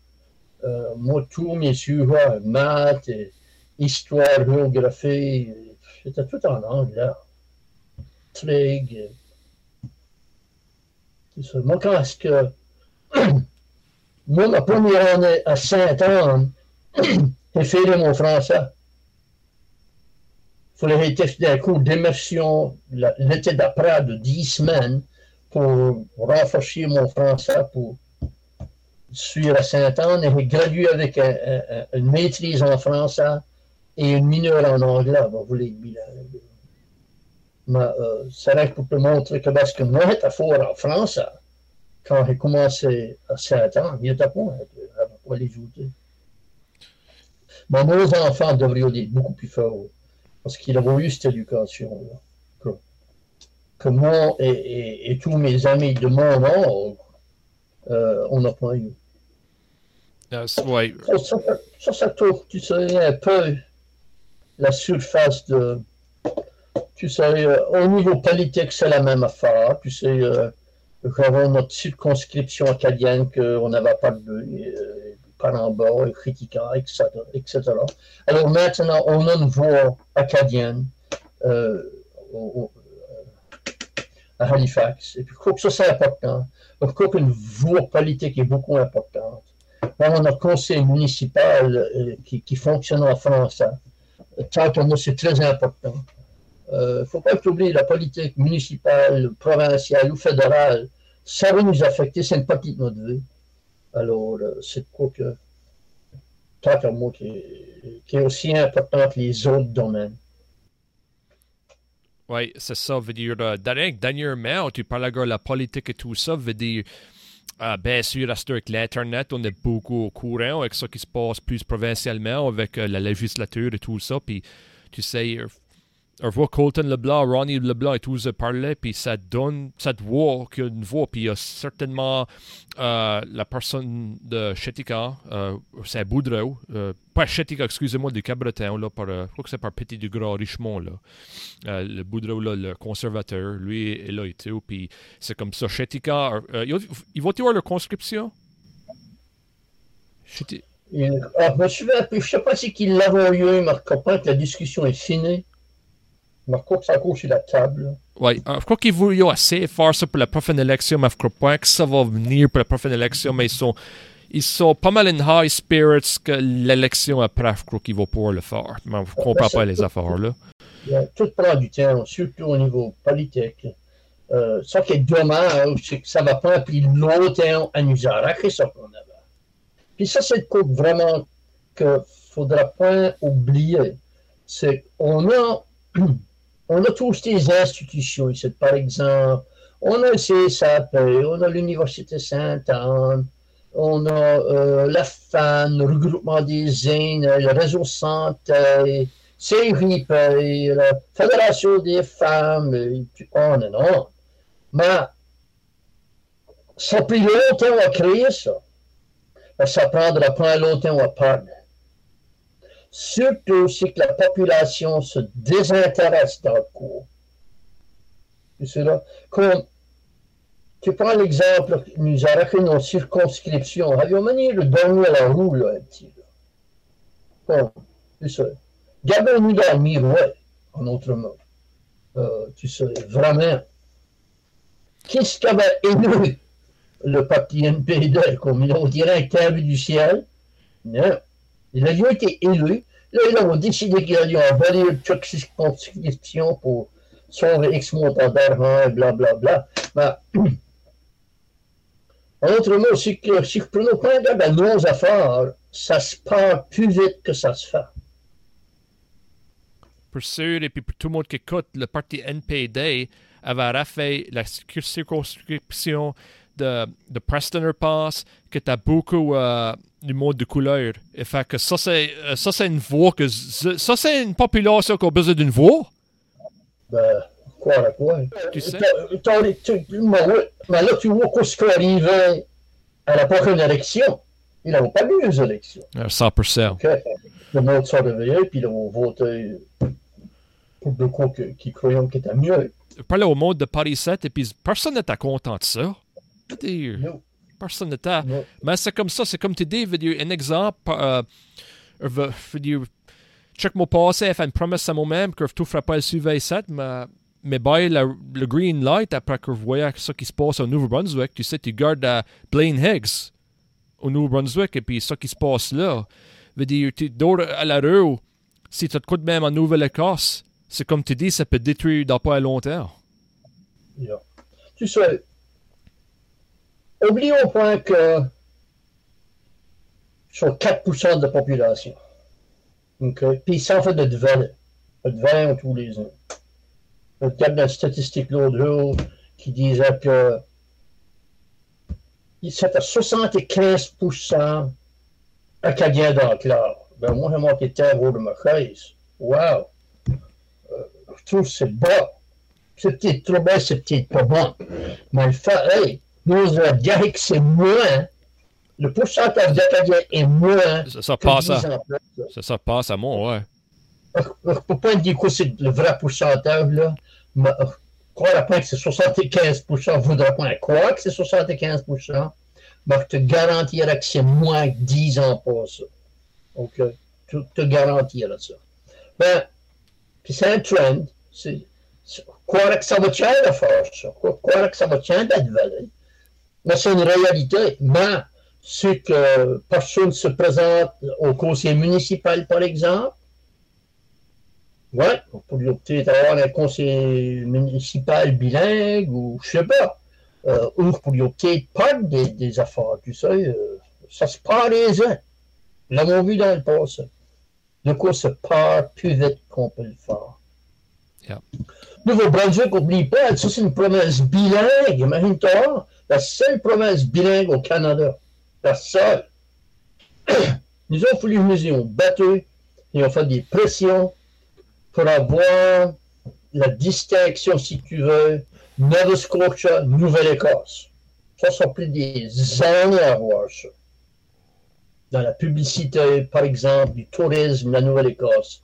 moi, tous mes sujets, maths, histoire, géographie, c'était tout en anglais. Trig. Moi, quand est-ce que. moi, ma première année à Saint-Anne, j'ai fait mon français fallait être d'un cours d'immersion l'été d'après de 10 semaines pour rafraîchir mon français pour Saint-Anne et j'ai gradué avec une maîtrise en français et une mineure en anglais. Vous voulez bilingue. Mais euh, c'est vrai pour te montrer que parce que moi, j'étais fort en français quand j'ai commencé à Saint-Anne, il était pas, pas les outils. Mais nos enfants devraient être beaucoup plus forts parce qu'il a eu cette éducation que, que, moi et, tous mes amis de mon âge, euh, on n'a pas eu. Ça, ça, touche, tu sais, un peu la surface de. Tu sais, euh, au niveau politique, c'est la même affaire. Tu sais, euh, avons notre circonscription acadienne qu'on n'avait pas de. Euh, par en bas, critiquant, etc., etc. Alors maintenant, on a une voix acadienne euh, à Halifax. Et puis, je crois que ça, c'est important. Je crois qu'une voix politique est beaucoup importante. A un conseil municipal euh, qui, qui, fonctionne en que moi, c'est très important. Il euh, ne faut pas oublier la politique municipale, provinciale ou fédérale. Ça va nous affecter, c'est une partie de notre vie. Alors, euh, c'est quoi que, tant qui qui est aussi important que les autres domaines. Oui, c'est ça. Veut dire, euh, dernièrement, tu parles de la politique et tout ça, veut dire, euh, bien sûr, avec l'Internet, on est beaucoup au courant avec ce qui se passe plus provincialement, avec euh, la législature et tout ça. Puis, tu sais, on voit Colton Leblanc, Ronnie Leblanc et tous parler, puis ça donne, ça te voit qu'il y a une voix, puis il y a certainement euh, la personne de Chetika, euh, c'est Boudreau, euh, pas Chetika, excusez-moi, du Cabretin, par, je crois que c'est par Petit du Gras Richemont, là. le Boudreau, là, le conservateur, lui est là et tout, puis c'est comme ça. Chetika, ils vont-ils voir leur conscription? Je ne sais pas si qu'ils l'avons eu, Marc que la discussion est finie. Marco, ça court sur la table. Oui, je crois qu'ils voulaient assez faire ça pour la prochaine élection, mais je crois pas que ça va venir pour la prochaine élection, mais ils sont, ils sont pas mal in high spirits que l'élection après, je crois qu'ils vont pouvoir le faire. Mais je ne comprends pas les affaires là. Tout prend du temps, surtout au niveau politique. Euh, ça qui est dommage, c'est que ça va prendre plus longtemps à nous arracher ça qu'on avait. Puis ça, c'est le coup vraiment qu'il ne faudra pas oublier. C'est qu'on a on a tous des institutions ici, par exemple, on a le CSAP, on a l'Université Sainte-Anne, on a euh, la FAN, le regroupement des aînes, le réseau santé, CRIP, la Fédération des femmes, et puis on et on. Mais ça a pris longtemps à créer ça. Ça prendra pas longtemps à parler surtout si la population se désintéresse d'un coup. C'est là. Comme, tu prends l'exemple, nous avons nos circonscriptions. Avions manié le donner à la roue, là, un petit. Bon, c'est ça. Gardons-nous dans le miroir, en autre mot. Euh, tu sais, vraiment. Qu'est-ce qu'avait élu le parti NPD comme on dirait un du ciel? Non. Il a été élu. Là, ils ont décidé qu'il allait envoyer toute circonscription pour sauver X montant d'argent blablabla. Ben, en autre mot, si, si vous prenez pas de nos affaires, ça se part plus vite que ça se fait. Pour sûr, et puis pour tout le monde qui écoute, le parti NPD avait refait la circonscription de, de Preston Pass, que tu as beaucoup euh, du mode de couleur. Et fait que ça, c'est, euh, ça, c'est une voix que. Ça, c'est une population qui a besoin d'une voix. Ben, quoi, quoi? Tu sais? Mais là, tu vois qu'est-ce qui arrivait à la prochaine élection. Ils n'ont pas eu les élections. 100%. OK. Le monde s'est réveillé, puis ils ont voté pour de quoi qui croyaient qu'il était mieux. Parler au monde de Paris 7, et puis personne n'était content de ça. Non. Personne n'était. Mais c'est comme ça, c'est comme tu dis, un exemple, euh, dire, check mon passé, fait une promesse à moi-même que je ne ferai pas le suivre 7, mais, mais by le green light après que je voyais ce qui se passe au Nouveau-Brunswick, tu sais, tu gardes uh, Blaine Higgs au Nouveau-Brunswick et puis ce qui se passe là. Veut dire, tu dors à la rue, si tu te coûtes même en Nouvelle-Écosse, c'est comme tu dis, ça peut détruire dans pas longtemps. Yeah. Tu sais, Oublions point que sur 4% de la population. Okay? Puis ça fait de devant, de 20 tous les ans. On regarde la statistique l'autre jour qui disait que c'était 75% acadiens d'enclave. Ben moi, j'ai manqué terre de ma chaise. Wow! Euh, je trouve que c'est bas. C'est peut-être trop bas, c'est peut-être pas bon. Mais le fait, hey, nous dirais que c'est moins, le pourcentage d'Acadiens est moins. Ça, ça passe à, ça, ça, passe à moi, ouais. Je ne peux pas dire que c'est le vrai pourcentage, là. Mais, je crois pas que c'est 75 je ne voudrais pas croire que c'est 75% mais je te garantirais que c'est moins que 10 ans pour ça. OK? Je te garantirais ça. Ben, puis c'est un trend. C'est, croire que ça va tirer à faire ça? Croire que ça va tirer d'être valé. Mais c'est une réalité. Mais c'est que personne se présente au conseil municipal, par exemple. Ouais, on pourrait peut-être avoir un conseil municipal bilingue ou je sais pas. Euh, ou pour peut-être pas des, des, affaires, tu sais. Euh, ça se part les uns. L'avons vu dans le passé. De quoi se part plus vite qu'on peut le faire. Nouveau-Brunswick, n'oublie pas, ça c'est une province bilingue, imagine-toi, la seule province bilingue au Canada. La seule. Nous avons voulu nous y battu et on fait des pressions pour avoir la distinction, si tu veux, Nova Scotia, Nouvelle-Écosse. Ça, ça plus des années à voir ça. Dans la publicité, par exemple, du tourisme, la Nouvelle-Écosse.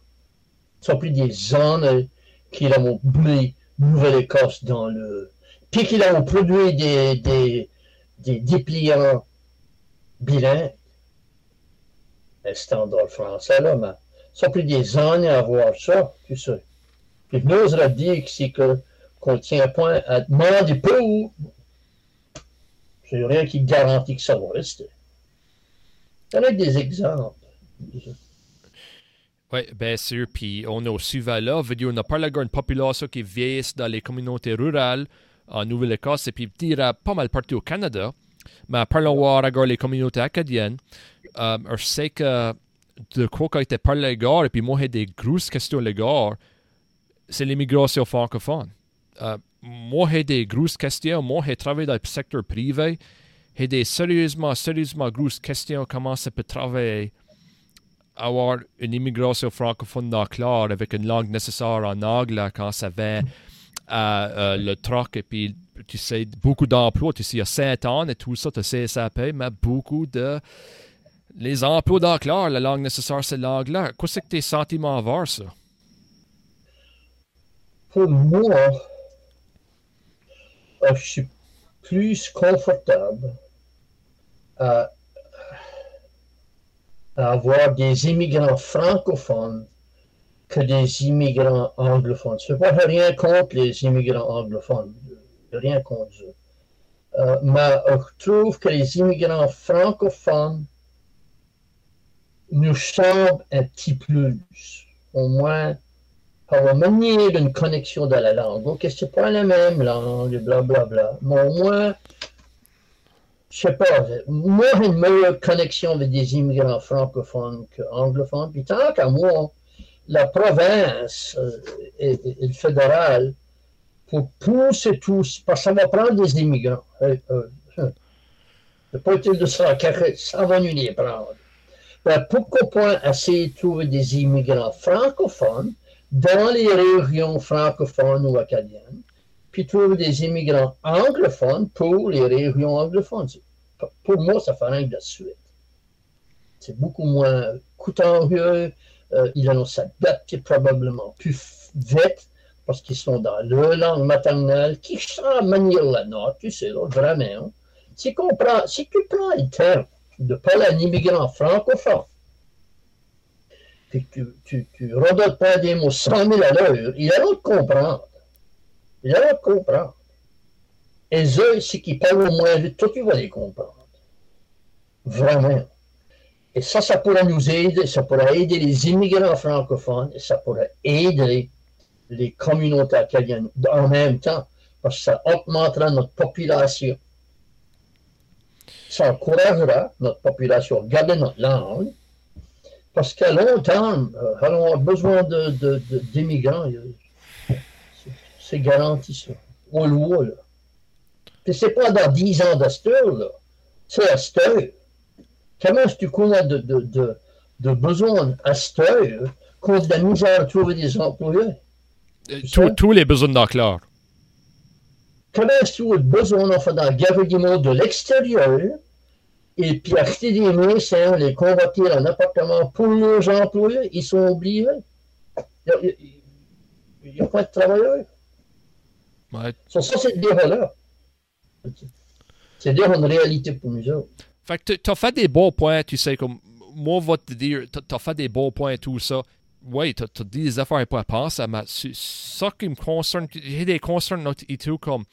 Ça plus des années qu'il a mis Nouvelle-Écosse dans le. Puis qu'il a produit des, des, des dépliants bilingues. Le standard français, là, mais ça plus des années à voir ça, tu sais. Puis nous, on a dit que c'est qu'on tient point à demander pour. C'est rien qui garantit que ça va rester. Y a des exemples. Oui, bien sûr. Puis on a aussi là, on a parlé d'une population qui vieillit dans les communautés rurales en Nouvelle-Écosse et puis dire pas mal partout au Canada. Mais parlons voir les communautés acadiennes. Euh, je sais que de quoi a été parlé et puis moi j'ai des grosses questions gars, c'est l'immigration francophone. Euh, moi j'ai des grosses questions. Moi j'ai travaillé dans le secteur privé. J'ai des sérieusement, sérieusement grosses questions comment ça peut travailler avoir une immigration francophone dans clair avec une langue nécessaire en anglais quand ça vient à euh, le troc et puis tu sais beaucoup d'emplois tu sais il y a 5 ans et tout ça tu sais ça paye mais beaucoup de les emplois dans clair la langue nécessaire c'est l'anglais. Qu'est-ce que tes sentiments envers ça? Pour moi euh, je suis plus confortable à avoir des immigrants francophones que des immigrants anglophones. Je pas rien contre les immigrants anglophones, rien contre eux. Euh, mais je trouve que les immigrants francophones nous semblent un petit plus, au moins par la manière d'une connexion de la langue. Ok, c'est pas la même langue, blablabla, bla, bla, mais au moins je sais pas, moi, j'ai une meilleure connexion avec des immigrants francophones qu'anglophones. Puis tant qu'à moi, la province euh, et, le fédéral, pour pousser tous, parce que ça va prendre des immigrants. Euh, euh, c'est pas utile de ça, ça va nous les prendre. Ben, pourquoi pas essayer de trouver des immigrants francophones dans les régions francophones ou acadiennes puis trouver des immigrants anglophones pour les régions anglophones. Pour moi, ça ferait de la suite. C'est beaucoup moins coûteux, euh, ils vont s'adapter probablement plus vite parce qu'ils sont dans leur langue maternelle, qui sera manier la note, tu sais, vraiment. Si, si tu prends le temps de parler à immigrant francophone, puis tu, tu, tu redonnes pas des mots 100 000 à l'heure, il va te comprendre. Je vais comprendre. Et eux, ceux qui parlent au moins vite, toi, tu vas les comprendre. Vraiment. Et ça, ça pourrait nous aider, ça pourrait aider les immigrants francophones, et ça pourrait aider les communautés acadiennes en même temps, parce que ça augmentera notre population. Ça encouragera notre population à garder notre langue, parce qu'à long terme, euh, on a besoin d'immigrants. De, c'est garanti ça. Le voit, là. Puis c'est pas dans 10 ans d'asteur, là. C'est asteur. Comment est-ce que tu connais de, de, de, besoins asteur qu'on de la misère à trouver des employés? Euh, tous les besoins d'enclore. Comment est-ce que tu as besoin d'en faire le gouvernement de l'extérieur et puis acheter des médecins, les convertir en appartement pour leurs employés? Ils sont oubliés. Il n'y a, a, pas de travailleurs. Ouais. Ça, c'est des valeurs. C'est dire une réalité pour nous autres. Fait que tu as fait des bons points, tu sais, comme moi, va te dire, tu as fait des bons points et tout ça. Oui, tu as des affaires à penser, mais ça qui me concerne, j'ai des concerns et tout, comme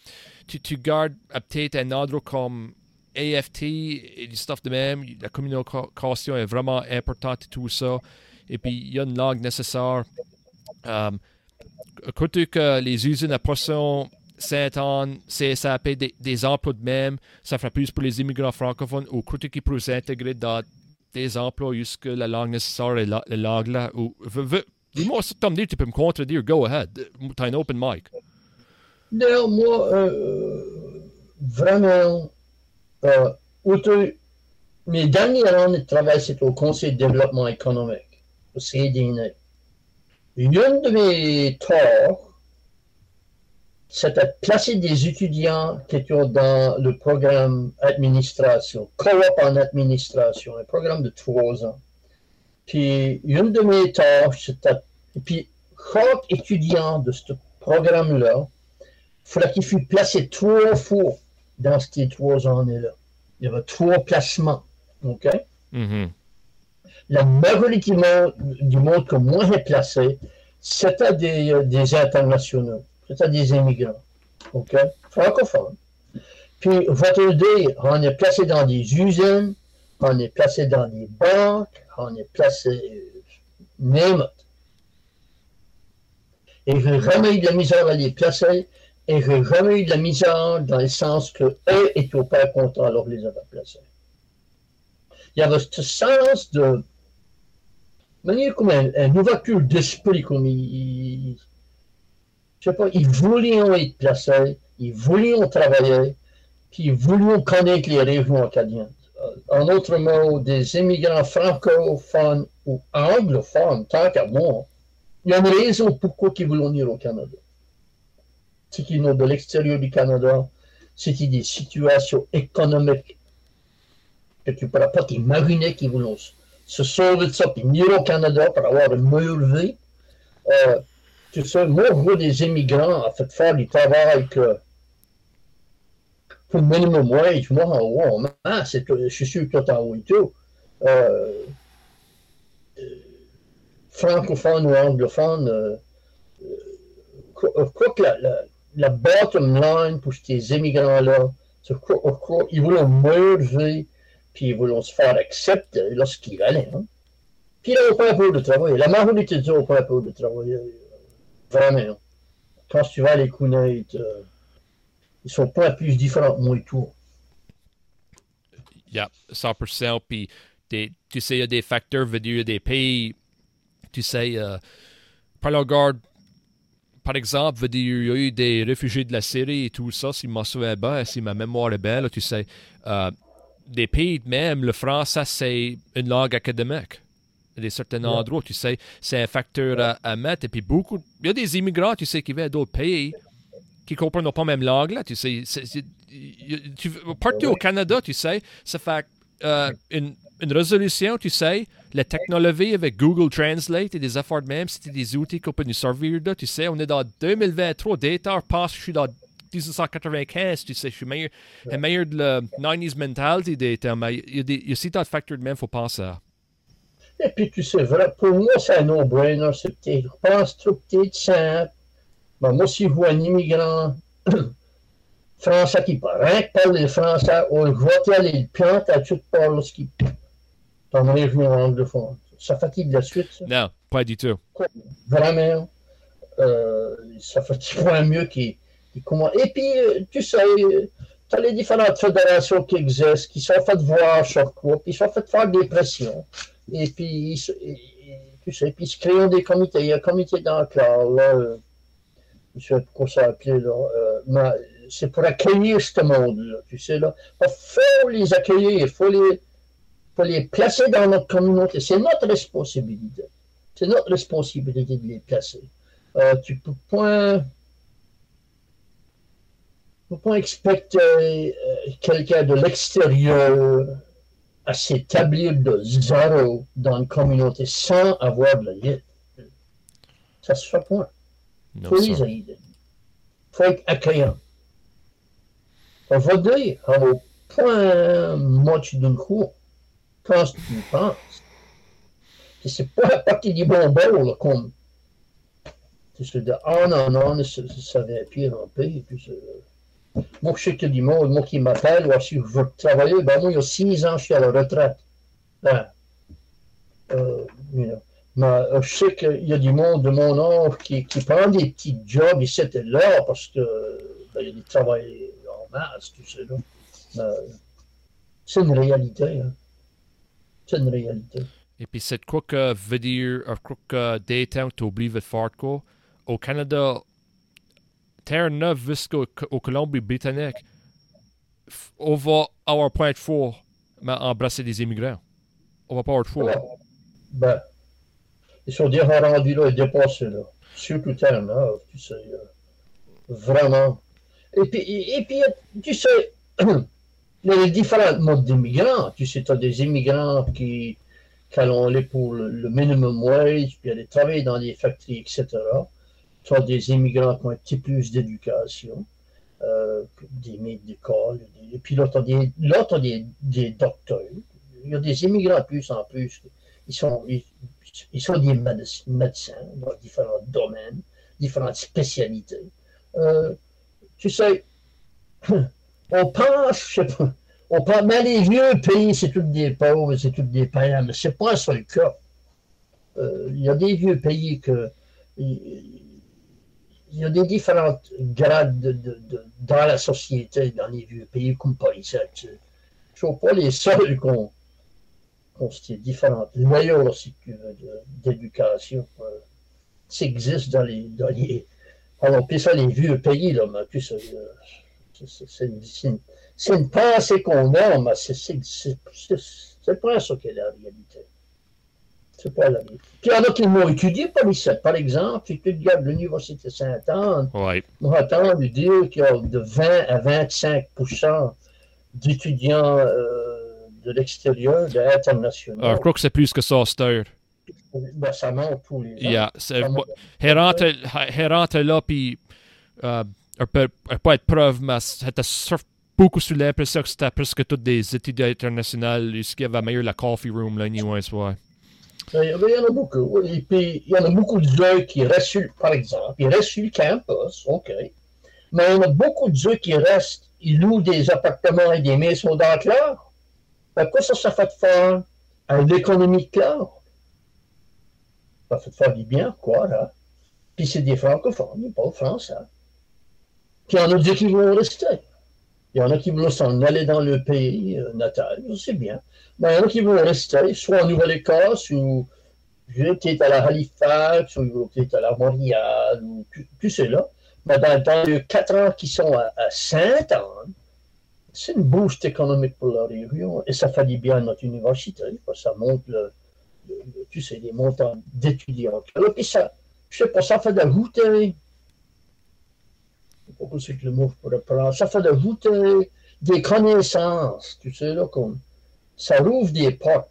tu, tu gardes peut-être un ordre comme AFT et du stuff de même. La communication est vraiment importante et tout ça. Et puis, il y a une langue nécessaire. Um, que les usines à Saint-Anne, CSAP, des, des emplois de même, ça fera plus pour les immigrants francophones ou côté qui pourraient s'intégrer dans des emplois jusque la langue nécessaire et la, langue là. Dis-moi, si tu tu peux me contredire, go ahead. Tu as un open mic. Non, moi, euh, vraiment, euh, mes dernières années de travail, c'était au Conseil de développement économique, au CDN. Une de mes torts, c'était placer des étudiants qui étaient dans le programme administration, co-op en administration, un programme de trois ans. Puis, une de mes tâches, c'était, et puis, chaque étudiant de ce programme-là, il faudrait qu'il fût placé trois fois dans ces trois années-là. Il y avait trois placements. OK? Mm-hmm. La majorité du monde que moi j'ai placé, c'était des, euh, des internationaux c'est-à-dire des immigrants, OK, francophones. Puis votre idée, on est placé dans des usines, on est placé dans des banques, on est placé, euh, name Et j'ai jamais eu de la misère à les placer, et j'ai jamais eu de la misère dans le sens que eux étaient pas contents alors les avoir placés. Il y avait ce sens de manière comme une ouverture d'esprit, comme il, je sais pas, ils voulaient être placés, ils voulaient travailler, puis ils voulaient connaître les régions acadiennes. Euh, en d'autres mots, des immigrants francophones ou anglophones, tant qu'à moi, il y a une raison pourquoi ils voulaient venir au Canada. C'est qu'ils sont de l'extérieur du Canada, c'est des situations économiques que tu ne pourras pas t'imaginer qu'ils voulaient se sauver de ça, puis venir au Canada pour avoir une meilleure vie. Euh, sais, moi, je vois des immigrants en fait faire du travail que pour le minimum wage, moi, en haut, en c'est je suis sûr que toi, en haut et tout. Euh, euh, francophone ou anglophone, euh, je crois que la, la, bottom line pour ces immigrants-là, c'est qu'ils voulaient merger, puis ils voulaient se faire accepter lorsqu'ils allaient. Hein. Puis ils n'ont pas peur de travailler. La majorité des gens n'ont pas de travailler. Vraiment. Quand tu vas les Kuwait, euh, ils sont pas plus différents que moi et tout. Yeah, 100%. Puis, tu sais, il y a des facteurs, dire, des pays, tu sais, euh, par la garde, par exemple, il y a eu des réfugiés de la Syrie et tout ça, si ma souviens bien, si ma mémoire est belle, tu sais, euh, des pays même, le français, c'est une langue académique des certains endroits, tu sais, c'est un facteur à, mettre. Et puis beaucoup, il y a des immigrants, tu sais, qui viennent d'autres pays qui ne comprennent pas même langue, là, tu sais. partout au Canada, tu sais, ça fait euh, une, une, résolution, tu sais, la technologie avec Google Translate et des efforts de même, c'était des outils qu'on peut nous servir de, tu sais. On est dans 2023, data passe, je suis dans 1995, tu sais, je suis meilleur, meilleur de la 90s mentality data, mais il y a, des, il y a aussi facteurs de même, il faut penser à. Et puis, tu sais, vrai, pour moi, c'est un no-brainer. C'est je pense, simple. Moi, si je vois un immigrant français qui parle, rien que parle le français, ou je vois aller le plante à tout part lorsqu'il dans mon région anglophone. Ça fatigue la suite, ça? Non, pas du tout. Vraiment. Euh, ça fatigue pas mieux qui, comment. Et puis, euh, tu sais, tu as les différentes fédérations qui existent, qui sont faites voir sur quoi, puis sont faites faire des pressions. Et puis, tu sais, puis ils se créent des comités. Il y a un comité d'enclave, là, je sais pas pourquoi ça appelé, là, euh, mais c'est pour accueillir ce monde-là, tu sais, là. Il faut les accueillir, il faut les, faut les placer dans notre communauté. C'est notre responsabilité. C'est notre responsabilité de les placer. Euh, tu peux point peux pas expecter euh, quelqu'un de l'extérieur à s'établir de zéro dans une communauté sans avoir de la l'aide. Ça se fait point. Il faut les aider. Il faut être accueillant. On va dire, au point moitié d'une cour, quand tu penses. C'est pas la partie du bonbon, comme. C'est de en en en, ça va pire en pire, puis moi, je sais a du monde, qui m'appelle, si je veux travailler, ben moi, il y a six ans, je suis à la retraite. Ben, euh. Mais euh, je sais qu'il y a du monde de mon âge qui, qui prend des petits jobs ici et là parce que ben, y a du travail en masse, tu sais. C'est une réalité. Hein. C'est une réalité. Et puis, c'est quoi que veut dire, quoi que des temps tu oublies de faire quoi? Au Canada, Terre-Neuve jusqu'au Colombie-Britannique, on va avoir point de fort, mais embrasser des immigrants. On va pas avoir de fort. Ben, ils sont déjà rendus là et dépassés là. Surtout Terre-Neuve, tu sais. Euh, vraiment. Et puis, et, puis, tu sais, les différents modes d'immigrants. Tu sais, tu as des immigrants qui, qui aller pour le, minimum wage, puis aller travailler dans les factories, etc. As des immigrants qui ont un petit plus d'éducation, euh, des maîtres d'école, et puis là, tu as, des, des, des, docteurs. Il y a des immigrants plus en plus. Ils sont, ils, sont des médecins dans différents domaines, différentes spécialités. Euh, tu sais, on pense, je sais pas, on pense, mais les vieux pays, c'est tous des pauvres, c'est tous des païens, mais c'est pas ça le cas. Euh, il y a des vieux pays que. Il, y a des différents grades de, de, dans la société, dans les vieux pays, comme par ici. Je ne sont pas les seuls qu'on qu différentes layers, si tu d'éducation. Euh, ça existe dans les. Dans les alors, puis ça, les vieux pays, là, mais puis ça, euh, c'est une, une, pensée qu'on a, mais c'est pas ça qui est la réalité. C'est. Puis il y en a qui m'ont étudié par ici. Par exemple, tu regardes l'Université Saint-Anne, ouais. on a entendu dire qu'il y a de 20 à 25% d'étudiants euh, de l'extérieur, de l'international. Ah, je crois que c'est plus que ça, Steur. Ben, ça monte tous les ans. Yeah. Elle rentre là, puis... Uh, elle peut, elle peut être preuve, mais c'était beaucoup sur l'impression que c'était presque tous des étudiants internationaux. Ce qui avait meilleur la coffee room, là, anyway, ouais. Il y en a beaucoup. Et puis, il y en a beaucoup de gens qui restent, par exemple, ils restent sur le campus, OK. Mais il y en a beaucoup de gens qui restent, ils louent des appartements et des maisons dans Clare. Ben, quoi ça, ça fait faire à l'économie de Clare? Ça fait faire du bien, quoi, là. Puis c'est des francophones, pas français. Puis il y en a d'autres qui vont rester. Il y en a qui vont s'en aller dans le pays euh, natal, sais bien. Mais il y en a qui vont rester, soit en Nouvelle-Écosse, ou peut-être à la Halifax, ou peut-être à la Montréal, ou sais là. Mais dans, les quatre ans qui sont à, Saint-Anne, c'est une boost économique pour la région, et ça fait du bien à notre université, parce que ça monte le, tu sais, les montants d'étudiants. Puis ça, je sais pas, ça fait d'ajouter pourquoi c'est que le mot pour prendre. Ça fait de vous des connaissances, tu sais, là, ça rouvre des portes.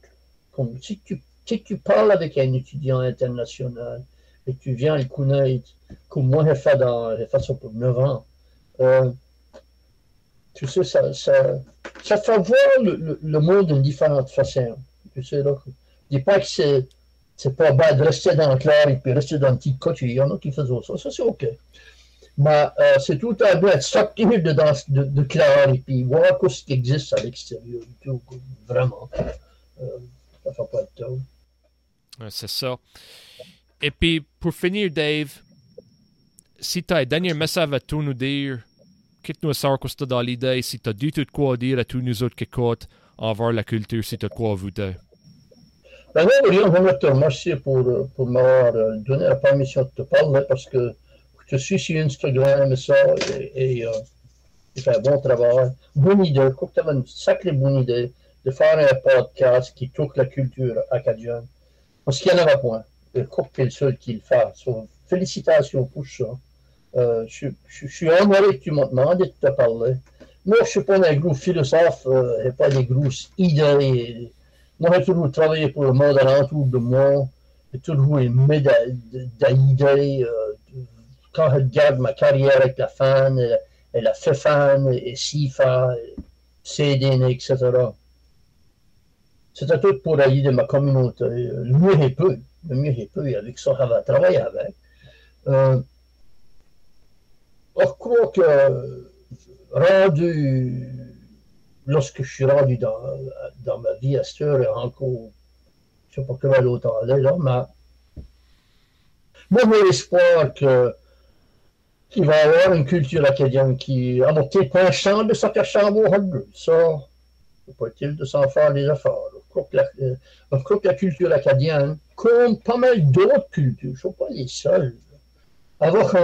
Comme si tu, si tu parles avec un étudiant international et tu viens le connaître, comme moi j'ai fait, dans, j'ai fait ça pour 9 ans, euh, tu sais, ça, ça, ça fait voir le, monde d'une différente façon. Tu sais, là, dis pas que c'est, c'est pas bad de rester dans le clair et puis rester dans le petit côté. Il y en a qui font ça. Ça, c'est OK. Mais euh, c'est tout à fait sortir de, de, de clair et puis voir ce qui existe à l'extérieur. Vraiment. Euh, ça fait pas de temps. c'est ça. Et puis, pour finir, Dave, si tu as un dernier message à tout nous dire, quitte-nous savoir ce que dans l'idée, si tu as du tout de quoi dire à tous nous autres qui écoutent envers la culture, si tu as de quoi ajouter. Ben oui, on va te remercier pour, euh, pour m'avoir donné la permission de te parler parce que je suis sur Instagram et ça, et, et euh, un bon travail. Bonne idée, crois que tu une sacrée bonne idée de faire un podcast qui touche la culture acadienne. Parce qu'il n'y en avait point. Je crois que tu es le seul qui le fait. félicitations pour ça. Euh, je, suis honoré que tu m'as demandé de te parler. Moi, je ne suis pas un gros philosophe, euh, pas des grosses idées. Moi, j'ai toujours travaillé pour le monde alentour de moi. J'ai toujours aimé d'idées. Euh, quand je regarde ma carrière avec la fan, et, la FEFAN, et SIFA, CDN, etc., c'était tout pour aider ma communauté. Le mieux est peu. Le mieux peu. Et avec ça, je vais travailler avec. Euh, je crois que rendu, lorsque je suis rendu dans, dans ma vie à cette heure, encore, je ne sais pas comment l'autre allait, là, mais moi, j'ai l'espoir que qu'il va y avoir une culture acadienne qui a monté pas un champ de sa chambre Ça, c'est pas utile de s'en faire. Je crois, que la, euh, la culture acadienne, comme pas mal d'autres cultures, je ne suis pas les seuls, avoir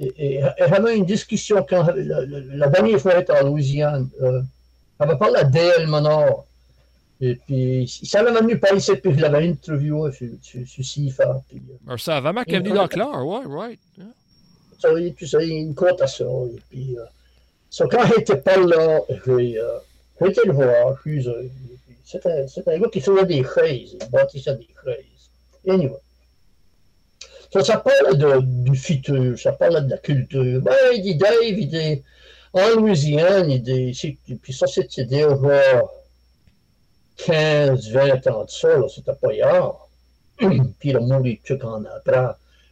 et, et, j'avais une discussion quand la, la, dernière fois j'étais en Louisiane. Euh, j'avais parlé à D.L. Et puis, il s'avait venu par ici, puis je l'avais interviewé sur, sur, sur CIFA. Puis, euh, ça avait marqué venu dans Claire, ouais, right. Yeah. Ça, puis ça, il y a une compte à ça. Et puis, euh, so, quand j'étais pas là, j'ai euh, été le voir, c'était un gars qui faisait des chaises, il bâtissait des chaises. Anyway. Ça, ça parle du futur, ça parle de la culture. Ben, il dit Dave, il dit, en Louisiane, il dit, puis ça, c'était déjà 15, 20 ans de ça, c'était pas hier. puis il a mouru tout en après.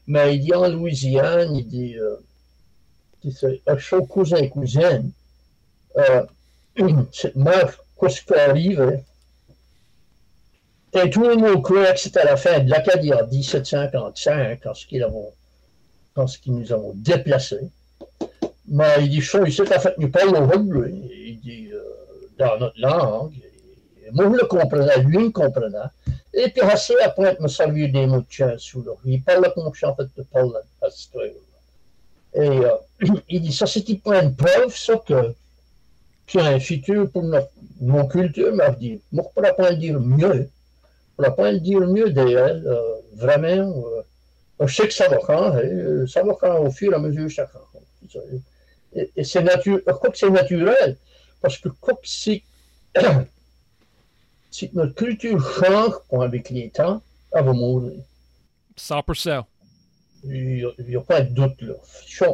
Mais il dit en Louisiane, il dit, euh, c'est un chaud cousin cousine. Euh, cette mère, qu'est-ce qui arrive? Tout le monde croyait que c'était à la fin de l'Acadie en 1755, quand ce qu'ils nous avons déplacés. Mais il dit, chaud, ici, en fait, nous parlons anglais. Il dit, euh, dans notre langue. Et moi, je le comprenais, lui, il comprenait. Et puis, assez après, me servir des mots sous. Il parle comme je en fait de à cette Et euh, il dit, ça, c'est pas une preuve, ça, que a un futur pour notre, mon culture. Je dis, moi, je ne pas le dire mieux on ne pas le dire mieux d'elle, euh, vraiment. Euh, je sais que ça va changer, euh, ça va changer au fur et à mesure change. Et, c'est naturel, je crois que c'est naturel, parce que quoi que c'est, si notre culture change avec les temps, elle va mourir. 100%. Il n'y a, pas de doute là.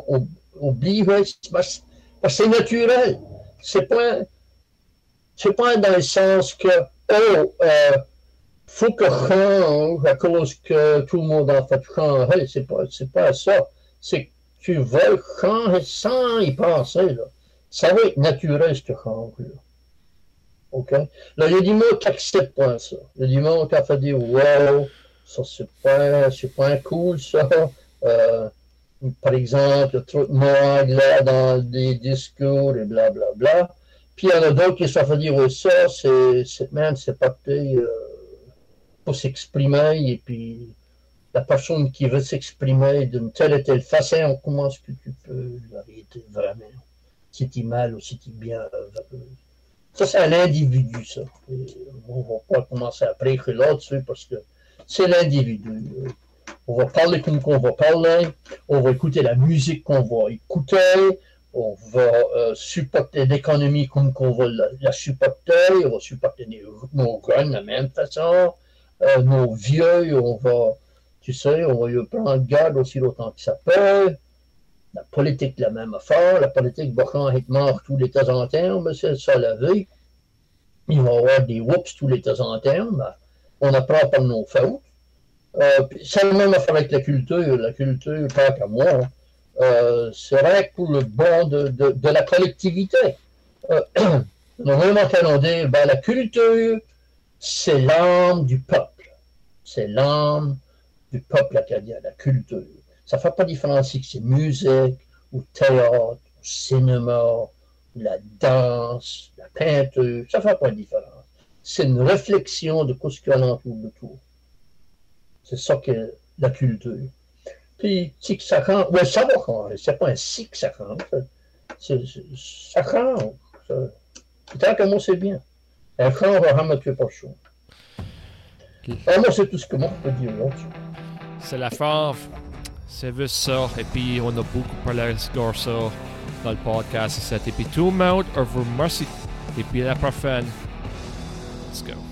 On, oublie, que c'est naturel. C'est pas, c'est pas dans le sens que, oh, euh, faut que change à cause que tout le monde en fait changer. C'est pas, c'est pas ça. C'est que tu veux changer sans y penser, là. Ça va être naturel, ce change, là. OK? Là, il y a des mots qui n'acceptent pas ça. Il y a des mots qui ont fait dire, wow, ça, c'est pas, c'est pas cool, ça. Euh, par exemple, a trop de là dans des discours et blablabla. Bla, bla. Puis il y en a d'autres qui se fait dire, ça, c'est, c'est même, c'est pas euh, pour s'exprimer et puis la personne qui veut s'exprimer d'une telle et telle façon, comment est-ce que tu peux l'arrêter vraiment? Si tu mal ou si tu bien. Ça, c'est un individu, ça. on ne va pas commencer à prêcher là-dessus parce que c'est l'individu. On va parler comme on va parler, on va écouter la musique qu'on va écouter, on va euh, supporter l'économie comme on va la, supporter, on va supporter nos guns de la même façon, euh, nos vieux, on va, tu sais, on va prendre garde aussi longtemps que ça peut. La politique, la même affaire. La politique quand être mort tous les temps en mais c'est ça la vie. Il va y avoir des whoops tous les temps en mais on apprend par nos fautes. Euh, c'est la même affaire avec la culture. La culture, pas qu'à moi, euh, c'est vrai pour le bon de, de, de la collectivité. Euh, normalement, on dit, ben, la culture, c'est l'âme du peuple c'est l'âme du peuple acadien, la culture. Ça ne fait pas différence si c'est musique, ou théâtre, ou cinéma, ou la danse, la peinture, ça ne fait pas de différence. C'est une réflexion de ce qu'il y a autour de tout. C'est ça que la culture. Puis, si que ça change, ouais, ça va changer. C'est pas un si que ça change. Ça change. Tant que moi, c'est bien. Un change va ramener pas chaud. Ah, moi, c'est tout ce que moi je peux dire là-dessus. C'est la fave. C'est juste. Et puis, on a beaucoup parlé de ça dans le podcast. Et puis, tout le monde, on vous remercie. Et puis, à la. Let's go.